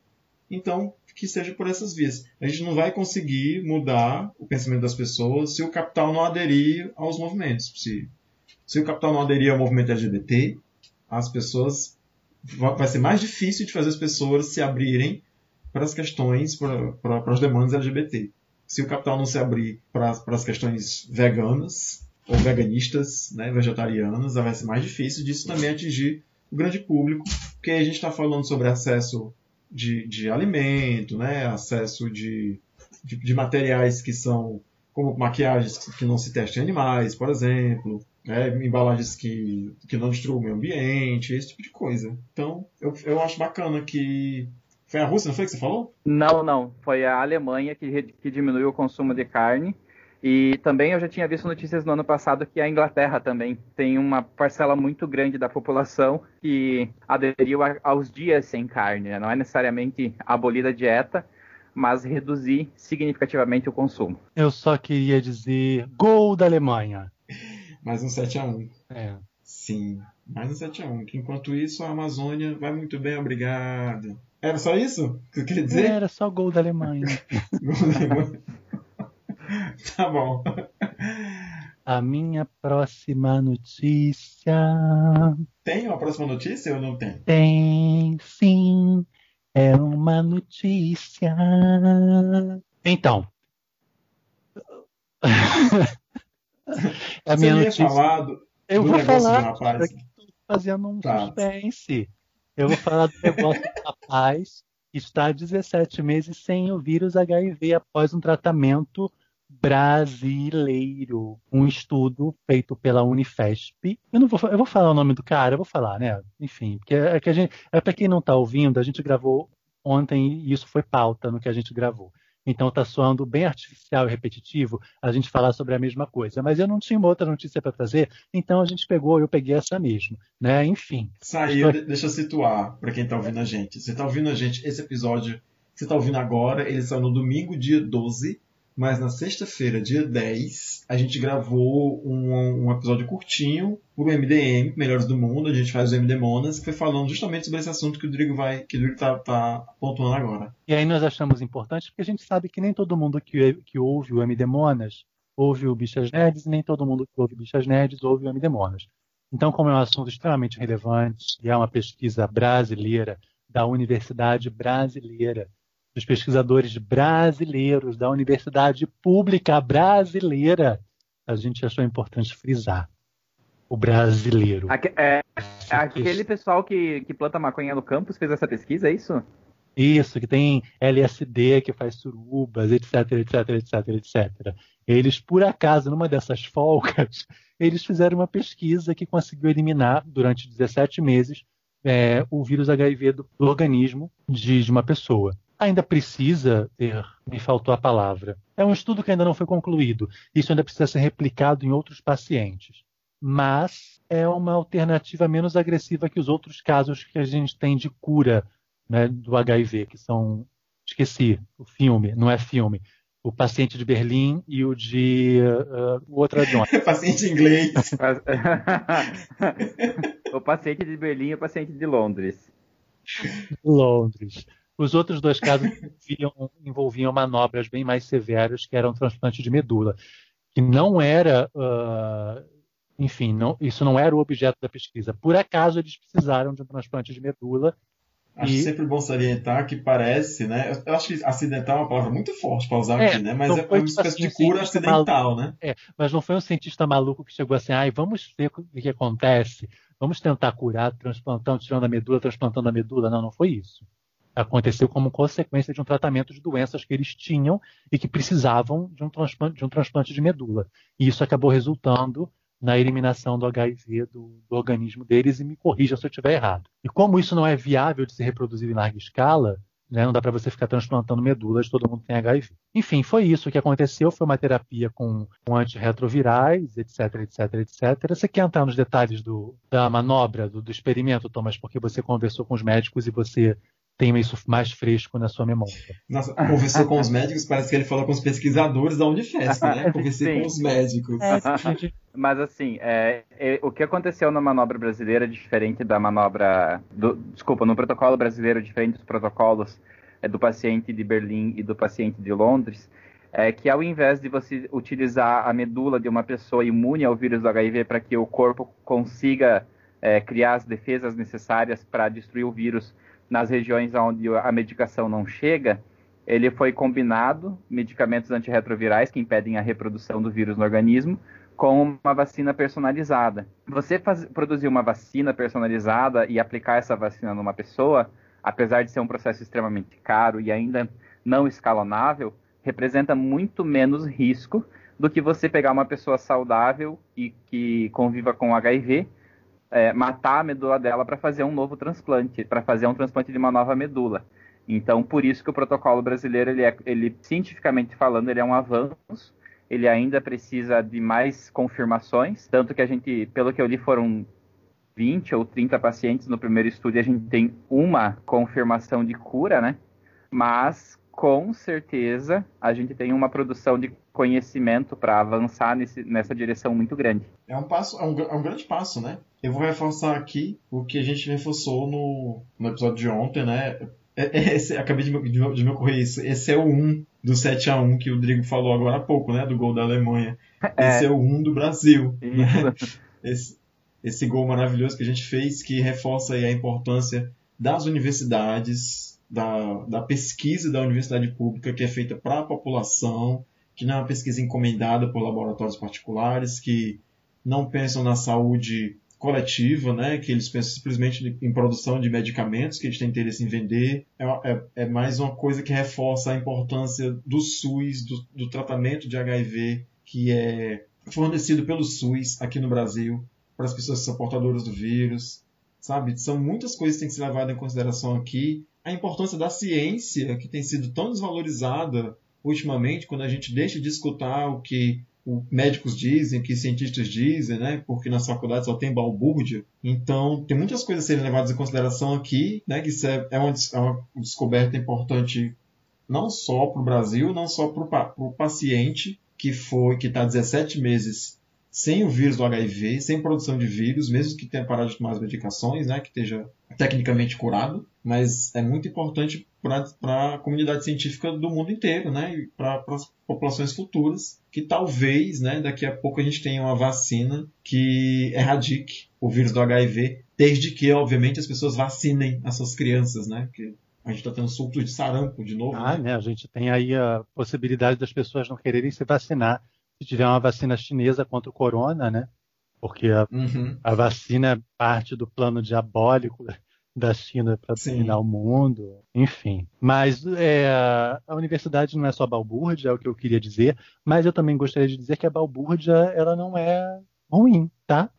Então, que seja por essas vias. A gente não vai conseguir mudar o pensamento das pessoas se o capital não aderir aos movimentos. Se, se o capital não aderir ao movimento LGBT, as pessoas. Vai ser mais difícil de fazer as pessoas se abrirem para as questões, para, para, as demandas LGBT. Se o capital não se abrir para, para as questões veganas, ou veganistas, né, vegetarianas, vai ser mais difícil disso também atingir o grande público, porque a gente está falando sobre acesso de, de alimento, né? acesso de, de, de, materiais que são como maquiagens que não se testam em animais, por exemplo, né? embalagens que, que não destruam o meio ambiente, esse tipo de coisa. Então, eu, eu acho bacana que. Foi a Rússia, não foi que você falou? Não, não. Foi a Alemanha que, que diminuiu o consumo de carne. E também eu já tinha visto notícias no ano passado que a Inglaterra também tem uma parcela muito grande da população que aderiu a, aos dias sem carne. Né? Não é necessariamente abolir a dieta, mas reduzir significativamente o consumo. Eu só queria dizer gol da Alemanha. <laughs> Mais um 7x1. É. Sim, mais um 7x1. Enquanto isso, a Amazônia vai muito bem, obrigado. Era só isso que eu queria dizer? Era só gol da Alemanha. <laughs> gol da Alemanha. tá bom. A minha próxima notícia. Tem uma próxima notícia ou não tem? Tem, sim. É uma notícia. Então. <laughs> a minha Você notícia. Falado eu vou falar. Rapaz. Fazendo um tá. suspense. Eu vou falar do negócio do <laughs> rapaz que está há 17 meses sem o vírus HIV após um tratamento brasileiro. Um estudo feito pela Unifesp. Eu não vou, eu vou falar o nome do cara, eu vou falar, né? Enfim, porque é que a gente, é para quem não está ouvindo, a gente gravou ontem e isso foi pauta no que a gente gravou. Então está soando bem artificial e repetitivo a gente falar sobre a mesma coisa. Mas eu não tinha outra notícia para trazer, então a gente pegou, eu peguei essa mesmo, né? Enfim. Saiu, estou... deixa eu situar para quem está ouvindo a gente. Você está ouvindo a gente, esse episódio que você está ouvindo agora, ele saiu no domingo, dia 12 mas na sexta-feira, dia 10, a gente gravou um, um, episódio curtinho pro MDM, Melhores do Mundo, a gente faz o MD Monas, que foi falando justamente sobre esse assunto que o Rodrigo vai, que o tá, tá pontuando agora. E aí nós achamos importante porque a gente sabe que nem todo mundo que, que ouve o MD Monas ouve o Bichas Nerds, e nem todo mundo que ouve Bichas Nerds ouve o MD Monas. Então, como é um assunto extremamente relevante e é uma pesquisa brasileira da Universidade Brasileira dos pesquisadores brasileiros da Universidade Pública Brasileira, a gente achou importante frisar. O brasileiro. Aque, é, aquele pessoal que, que planta maconha no campus fez essa pesquisa, é isso? Isso, que tem LSD, que faz surubas, etc, etc, etc, etc. Eles, por acaso, numa dessas folgas, <laughs> eles fizeram uma pesquisa que conseguiu eliminar, durante 17 meses, é, o vírus HIV do, do organismo de, de uma pessoa ainda precisa ter, me faltou a palavra. É um estudo que ainda não foi concluído. Isso ainda precisa ser replicado em outros pacientes. Mas é uma alternativa menos agressiva que os outros casos que a gente tem de cura né, do HIV, que são. Esqueci, o filme, não é filme. O paciente de Berlim e o de. Uh, o outro é <laughs> paciente inglês. <laughs> o paciente de Berlim e o paciente de Londres. Londres. Os outros dois casos envolviam, envolviam manobras bem mais severas, que eram transplante de medula, que não era, uh, enfim, não, isso não era o objeto da pesquisa. Por acaso eles precisaram de um transplante de medula. Acho e... sempre bom salientar que parece, né? Eu acho que acidental é uma palavra muito forte para usar é, aqui, né? Mas é uma espécie de cura acidental, maluco, né? É, mas não foi um cientista maluco que chegou assim, ai, vamos ver o que acontece, vamos tentar curar transplantando, tirando a medula, transplantando a medula. Não, não foi isso aconteceu como consequência de um tratamento de doenças que eles tinham e que precisavam de um transplante de, um transplante de medula. E isso acabou resultando na eliminação do HIV do, do organismo deles, e me corrija se eu estiver errado. E como isso não é viável de se reproduzir em larga escala, né, não dá para você ficar transplantando medulas, todo mundo tem HIV. Enfim, foi isso que aconteceu, foi uma terapia com, com antirretrovirais, etc, etc, etc. Você quer entrar nos detalhes do, da manobra, do, do experimento, Thomas, porque você conversou com os médicos e você tenha isso mais fresco na sua memória. Nossa, conversou com os médicos, parece que ele falou com os pesquisadores da Unifesp, né? <laughs> Conversei com os médicos. É, Mas assim, é, é, o que aconteceu na manobra brasileira, diferente da manobra. Do, desculpa, no protocolo brasileiro, diferente dos protocolos é, do paciente de Berlim e do paciente de Londres, é que ao invés de você utilizar a medula de uma pessoa imune ao vírus do HIV para que o corpo consiga é, criar as defesas necessárias para destruir o vírus nas regiões onde a medicação não chega, ele foi combinado medicamentos antirretrovirais que impedem a reprodução do vírus no organismo com uma vacina personalizada. Você faz, produzir uma vacina personalizada e aplicar essa vacina numa pessoa, apesar de ser um processo extremamente caro e ainda não escalonável, representa muito menos risco do que você pegar uma pessoa saudável e que conviva com HIV, é, matar a medula dela para fazer um novo transplante, para fazer um transplante de uma nova medula. Então, por isso que o protocolo brasileiro, ele, é, ele cientificamente falando, ele é um avanço ele ainda precisa de mais confirmações, tanto que a gente, pelo que eu li, foram 20 ou 30 pacientes no primeiro estudo a gente tem uma confirmação de cura, né? Mas com certeza a gente tem uma produção de conhecimento para avançar nesse, nessa direção muito grande. É um passo, é um, é um, grande passo, né? Eu vou reforçar aqui o que a gente reforçou no, no episódio de ontem, né? É, é, esse, acabei de, de, de me ocorrer isso. Esse é o 1 do 7 a 1 que o Rodrigo falou agora há pouco, né? Do gol da Alemanha. <laughs> É. Esse é o 1 do Brasil. Né? <laughs> Esse, esse gol maravilhoso que a gente fez, que reforça a importância das universidades, da, da pesquisa da universidade pública, que é feita para a população, que não é uma pesquisa encomendada por laboratórios particulares, que não pensam na saúde coletiva, né, que eles pensam simplesmente em produção de medicamentos que eles têm interesse em vender. É, é, é mais uma coisa que reforça a importância do SUS, do, do tratamento de HIV, que é fornecido pelo SUS aqui no Brasil para as pessoas que são portadoras do vírus, sabe? São muitas coisas que têm que ser levadas em consideração aqui. A importância da ciência, que tem sido tão desvalorizada ultimamente, quando a gente deixa de escutar o que médicos dizem, que cientistas dizem, né? Porque nas faculdades só tem balbúrdia. Então, tem muitas coisas a serem levadas em consideração aqui, né? Que isso é, é, uma, é uma descoberta importante não só para o Brasil, não só para o paciente que foi que está 17 meses sem o vírus do HIV, sem produção de vírus, mesmo que tenha parado de tomar as medicações, né, que esteja tecnicamente curado, mas é muito importante para a comunidade científica do mundo inteiro, né, e para as populações futuras, que talvez, né, daqui a pouco a gente tenha uma vacina que erradique o vírus do HIV, desde que, obviamente, as pessoas vacinem as suas crianças, né, porque a gente está tendo surto de sarampo de novo. Ah, né? né? A gente tem aí a possibilidade das pessoas não quererem se vacinar se tiver uma vacina chinesa contra o corona, né? Porque a, uhum. a vacina é parte do plano diabólico da China para dominar o mundo, enfim. Mas é, a universidade não é só balbúrdia, é o que eu queria dizer, mas eu também gostaria de dizer que a balbúrdia ela não é ruim, tá?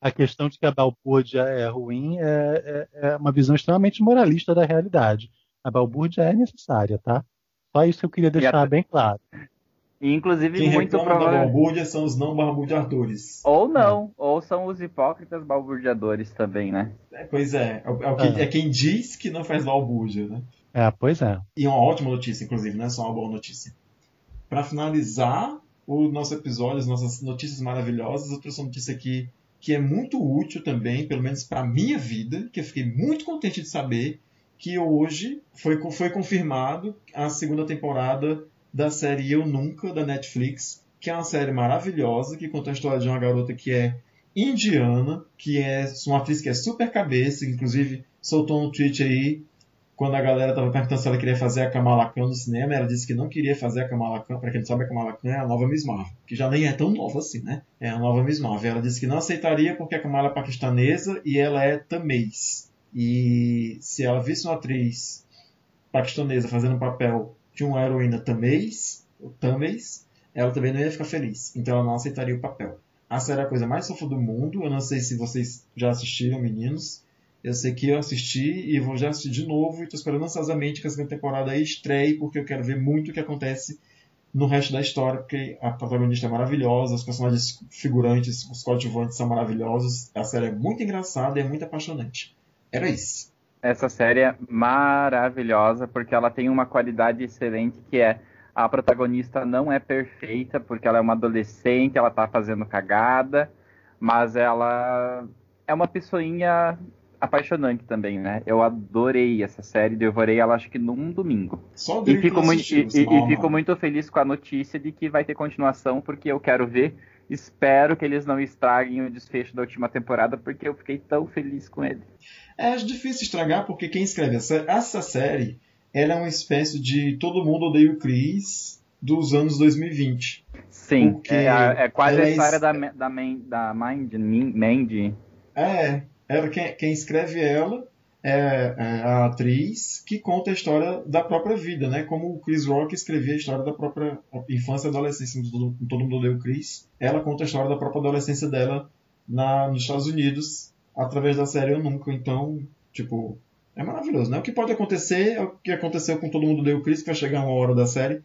A, questão de que a balbúrdia é ruim é, é, é, uma visão extremamente moralista da realidade. A balbúrdia é necessária, tá? Só isso eu queria deixar bem claro. Inclusive, Quem muito provavelmente. da balbúrdia são os não balbuciadores. Ou não, é. ou são os hipócritas balbuciadores também, né? É, pois é, é, é, que, é, é. quem diz que não faz balbúrdia, né? É, pois é. E uma ótima notícia, inclusive, não é só uma boa notícia. Para finalizar o nosso episódio, as nossas notícias maravilhosas, eu trouxe uma notícia aqui que é muito útil também, pelo menos para minha vida, que eu fiquei muito contente de saber que hoje foi, foi confirmado a segunda temporada da série Eu Nunca, da Netflix, que é uma série maravilhosa, que conta a história de uma garota que é indiana, que é uma atriz que é super cabeça, inclusive soltou um tweet aí quando a galera estava perguntando se ela queria fazer a Kamala Khan no cinema, ela disse que não queria fazer a Kamala Khan, para quem não sabe, a Kamala Khan é a nova Miss Marvel, que já nem é tão nova assim, né? É a nova Miss Marvel. Ela disse que não aceitaria porque a Kamala é paquistanesa e ela é tamês. E se ela visse uma atriz paquistanesa fazendo um papel de uma heroína tamês, tamês, ela também não ia ficar feliz. Então ela não aceitaria o papel. A série é a coisa mais fofa do mundo. Eu não sei se vocês já assistiram, meninos. Eu sei que eu assisti e vou já assistir de novo. E estou esperando ansiosamente que a segunda temporada estreie, porque eu quero ver muito o que acontece no resto da história, porque a protagonista é maravilhosa, os personagens figurantes, os coadjuvantes são maravilhosos. A série é muito engraçada e é muito apaixonante. Era isso essa série é maravilhosa porque ela tem uma qualidade excelente que é A protagonista não é perfeita, porque ela é uma adolescente, ela tá fazendo cagada, mas ela é uma pessoinha apaixonante também, né? Eu adorei essa série, devorei ela acho que num domingo. Só E fico, muito, e, e- e fico muito feliz com a notícia de que vai ter continuação, porque eu quero ver. Espero que eles não estraguem o desfecho da última temporada, porque eu fiquei tão feliz com ele. É difícil estragar porque quem escreve essa, essa série ela é uma espécie de Todo Mundo Odeia o Chris dos anos 2020. Sim, é, é quase a é história es- da, da, da Mind, Min- Mandy. É, ela, quem, quem escreve ela é, é a atriz que conta a história da própria vida, né? Como o Chris Rock escrevia a história da própria infância e adolescência Todo, Todo Mundo Odeia o Chris. Ela conta a história da própria adolescência dela na, nos Estados Unidos através da série Eu Nunca. Então, tipo, é maravilhoso, né? O que pode acontecer é o que aconteceu com Todo Mundo Odeia o Chris, que vai chegar uma hora da série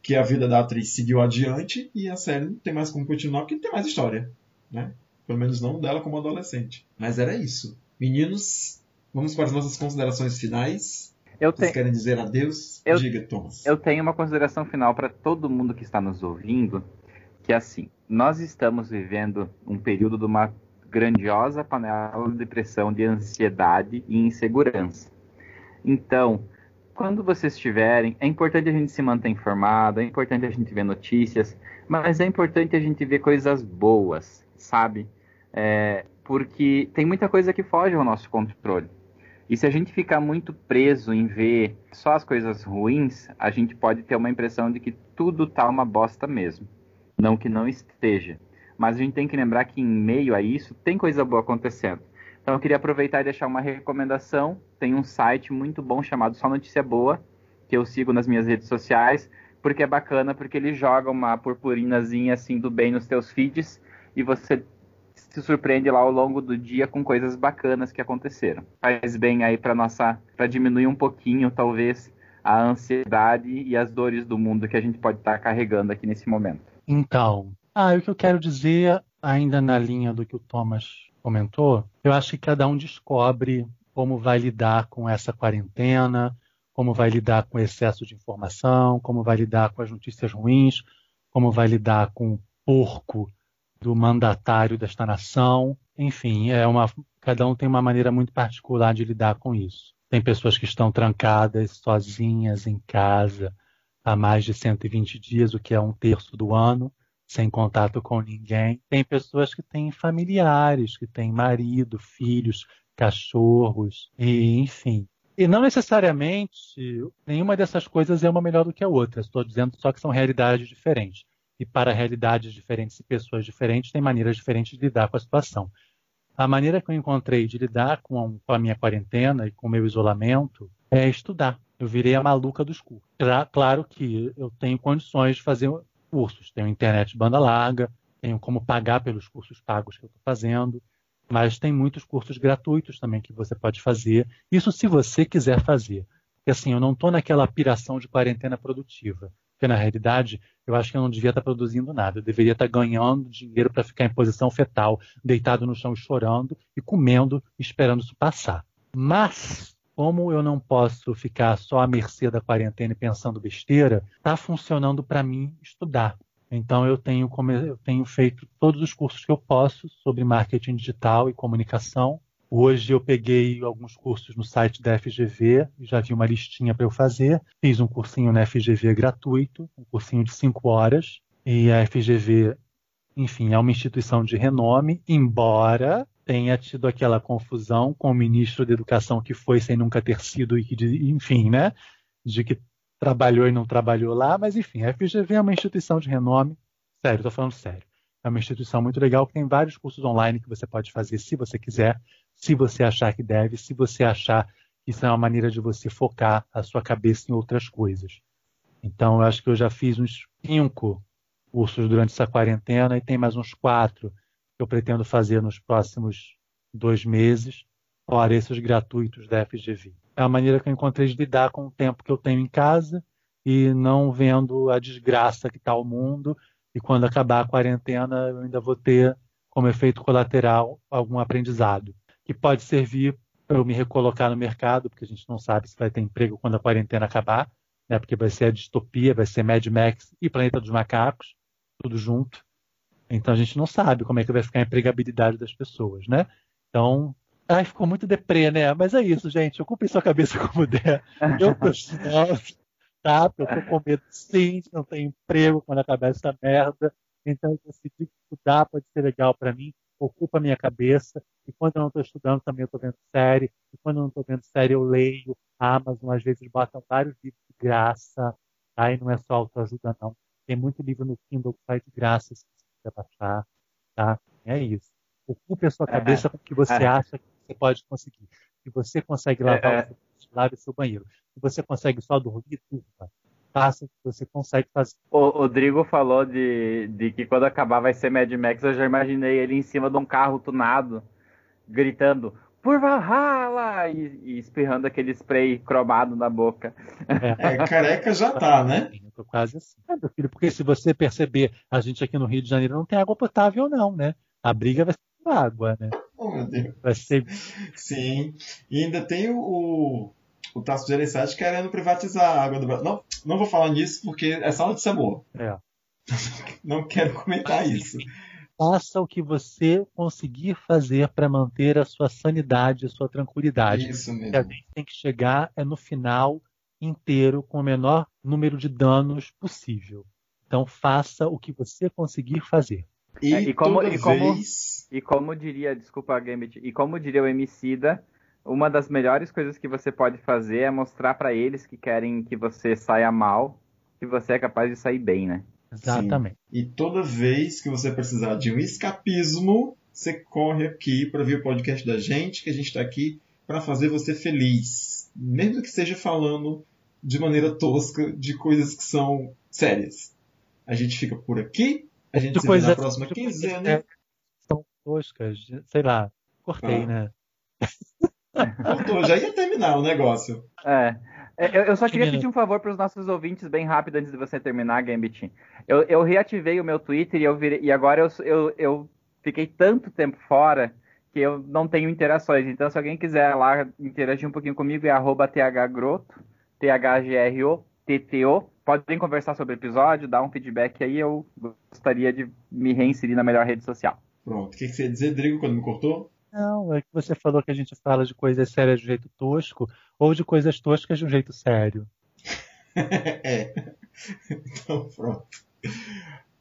que a vida da atriz seguiu adiante e a série não tem mais como continuar porque não tem mais história, né? Pelo menos não dela como adolescente. Mas era isso. Meninos, vamos para as nossas considerações finais. Eu, Vocês te- querem dizer adeus? Eu- Diga, Thomas. eu tenho uma consideração final para todo mundo que está nos ouvindo, que é assim, nós estamos vivendo um período de uma grandiosa panela de pressão de ansiedade e insegurança. Então, quando vocês estiverem, é importante a gente se manter informado, é importante a gente ver notícias, mas é importante a gente ver coisas boas, sabe? É, porque tem muita coisa que foge ao nosso controle. E se a gente ficar muito preso em ver só as coisas ruins, a gente pode ter uma impressão de que tudo tá uma bosta mesmo. Não que não esteja. Mas a gente tem que lembrar que em meio a isso tem coisa boa acontecendo. Então eu queria aproveitar e deixar uma recomendação. Tem um site muito bom chamado Só Notícia Boa, que eu sigo nas minhas redes sociais, porque é bacana, porque ele joga uma purpurinazinha assim do bem nos teus feeds e você se surpreende lá ao longo do dia com coisas bacanas que aconteceram. Faz bem aí para nossa, para diminuir um pouquinho talvez a ansiedade e as dores do mundo que a gente pode estar carregando aqui nesse momento. Então, ah, o que eu quero dizer, ainda na linha do que o Thomas comentou, eu acho que cada um descobre como vai lidar com essa quarentena, como vai lidar com o excesso de informação, como vai lidar com as notícias ruins, como vai lidar com o porco do mandatário desta nação. Enfim, é uma, cada um tem uma maneira muito particular de lidar com isso. Tem pessoas que estão trancadas, sozinhas, em casa, há mais de 120 dias, o que é um terço do ano, sem contato com ninguém. Tem pessoas que têm familiares, que têm marido, filhos, cachorros, e enfim. E não necessariamente nenhuma dessas coisas é uma melhor do que a outra. Estou dizendo só que são realidades diferentes. E para realidades diferentes e pessoas diferentes, tem maneiras diferentes de lidar com a situação. A maneira que eu encontrei de lidar com a, minha quarentena e com o meu isolamento é estudar. Eu virei a maluca dos cursos. Cla- Claro que eu tenho condições de fazer cursos. Tenho internet banda larga, tenho como pagar pelos cursos pagos que eu estou fazendo, mas tem muitos cursos gratuitos também que você pode fazer. Isso se você quiser fazer. Porque assim, eu não estou naquela piração de quarentena produtiva. Porque na realidade, eu acho que eu não devia estar produzindo nada. Eu deveria estar ganhando dinheiro para ficar em posição fetal, deitado no chão chorando e comendo, esperando isso passar. Mas, como eu não posso ficar só à mercê da quarentena e pensando besteira, está funcionando para mim estudar. Então eu tenho, eu tenho feito todos os cursos que eu posso sobre marketing digital e comunicação. Hoje eu peguei alguns cursos no site da FGV, já vi uma listinha para eu fazer. Fiz um cursinho na FGV gratuito, um cursinho de cinco horas. E a FGV, enfim, é uma instituição de renome, embora tenha tido aquela confusão com o ministro da Educação que foi sem nunca ter sido e que, enfim, né, de que trabalhou e não trabalhou lá, mas enfim, a FGV é uma instituição de renome. Sério, estou falando sério. É uma instituição muito legal que tem vários cursos online que você pode fazer se você quiser, se você achar que deve, se você achar que isso é uma maneira de você focar a sua cabeça em outras coisas. Então, eu acho que eu já fiz uns cinco cursos durante essa quarentena e tem mais uns quatro que eu pretendo fazer nos próximos dois meses, fora esses gratuitos da FGV. É a maneira que eu encontrei de lidar com o tempo que eu tenho em casa e não vendo a desgraça que está o mundo. E quando acabar a quarentena, eu ainda vou ter como efeito colateral algum aprendizado, que pode servir para eu me recolocar no mercado, porque a gente não sabe se vai ter emprego quando a quarentena acabar. né? Porque vai ser a distopia, vai ser Mad Max e Planeta dos Macacos, tudo junto. Então a gente não sabe como é que vai ficar a empregabilidade das pessoas, né? Então, ai, ficou muito deprê, né? Mas é isso, gente. Ocupe sua cabeça <laughs> como der. Eu tô tá? Eu tô com medo sim, não tenho emprego quando acabar essa merda. Então que estudar pode ser legal para mim, ocupa a minha cabeça. E quando eu não estou estudando também eu estou vendo série. E quando eu não estou vendo série eu leio. A Amazon às vezes bota vários livros de graça. Tá? E não é só autoajuda não. Tem muito livro no Kindle que sai de graça se você quiser baixar. Tá? É isso. Ocupe a sua cabeça com o que você acha que você pode conseguir. Se você consegue lavar, É, o lave seu banheiro. Se você consegue só dormir, turma, o que você consegue fazer. O Rodrigo falou de, de que quando acabar vai ser Mad Max. Eu já imaginei ele em cima de um carro tunado, gritando por Valhalla e, e espirrando aquele spray cromado na boca. É, careca já tá, né? <laughs> Eu tô quase assim. É, meu filho, porque se você perceber, a gente aqui no Rio de Janeiro não tem água potável, não, né? A briga vai ser com água, né? Oh, meu Deus. Vai ser. Sim. E ainda tem o, o, Tasso Gereissati querendo privatizar a água do Brasil. Não, não vou falar nisso porque é só notícia boa. É. <laughs> Não quero comentar isso. Faça o que você conseguir fazer para manter a sua sanidade, a sua tranquilidade. Isso E a mesmo. gente tem que chegar é no final inteiro com o menor número de danos possível. Então faça o que você conseguir fazer. E, É, e como- toda e como- vez. E como diria, desculpa, Gambit, e como diria o Emicida, uma das melhores coisas que você pode fazer é mostrar pra eles que querem que você saia mal, que você é capaz de sair bem, né? Exatamente. E toda vez que você precisar de um escapismo, você corre aqui para ver o podcast da gente, que a gente está aqui para fazer você feliz. Mesmo que seja falando de maneira tosca de coisas que são sérias. A gente fica por aqui, a gente De se vê coisa- na próxima quinzena. é, são toscas, sei lá, cortei, Ah. né? <laughs> Voltou, já ia terminar o negócio. É. É, Eu, eu só queria pedir um favor para os nossos ouvintes, bem rápido, antes de você terminar, Gambit. Eu, eu reativei o meu Twitter e, eu virei- e agora eu, eu, eu fiquei tanto tempo fora que eu não tenho interações. Então, se alguém quiser lá interagir um pouquinho comigo, é arroba thgroto, T-H-G-R-O-T-T-O. Podem conversar sobre o episódio, dar um feedback aí. Eu gostaria de me reinserir na melhor rede social. Pronto. O que que você ia dizer, Drigo, quando me cortou? Não, é que você falou que a gente fala de coisas sérias de um jeito tosco ou de coisas toscas de um jeito sério. <laughs> é. Então, pronto.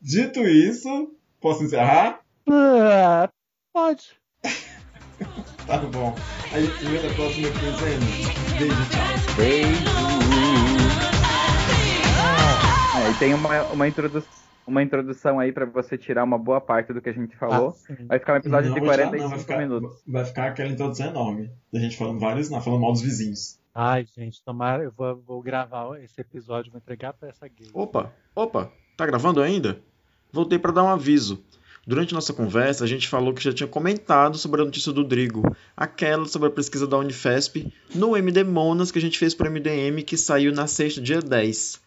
Dito isso, posso encerrar? Ah, pode. <laughs> Tá bom. A gente se vê na próxima quinzena. Beijo, tchau. Beijo! É, e tem uma, uma, introdu uma introdução aí para você tirar uma boa parte do que a gente falou. Ah. Vai ficar um episódio Não, de vou tirar, 45 não, vai ficar, minutos. Vai ficar aquela introdução enorme. Da gente falando vários, não, falando mal dos vizinhos. Ai, gente, tomara, eu vou, vou gravar esse episódio, vou entregar pra essa gay. Opa, opa, tá gravando ainda? Voltei para dar um aviso. Durante nossa conversa, a gente falou que já tinha comentado sobre a notícia do Drigo, aquela sobre a pesquisa da Unifesp, no MD Monas que a gente fez para o MDM, que saiu na sexta, dia 10.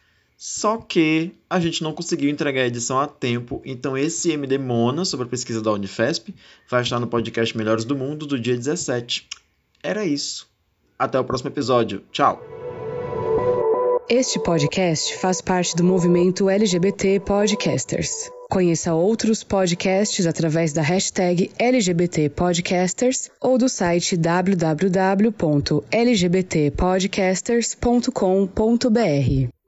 Só que a gente não conseguiu entregar a edição a tempo, então esse MD Monas sobre a pesquisa da Unifesp vai estar no podcast Melhores do Mundo do dia 17. Era isso. Até o próximo episódio. Tchau! Este podcast faz parte do movimento LGBT Podcasters. Conheça outros podcasts através da hashtag LGBT Podcasters ou do site www.lgbtpodcasters.com.br.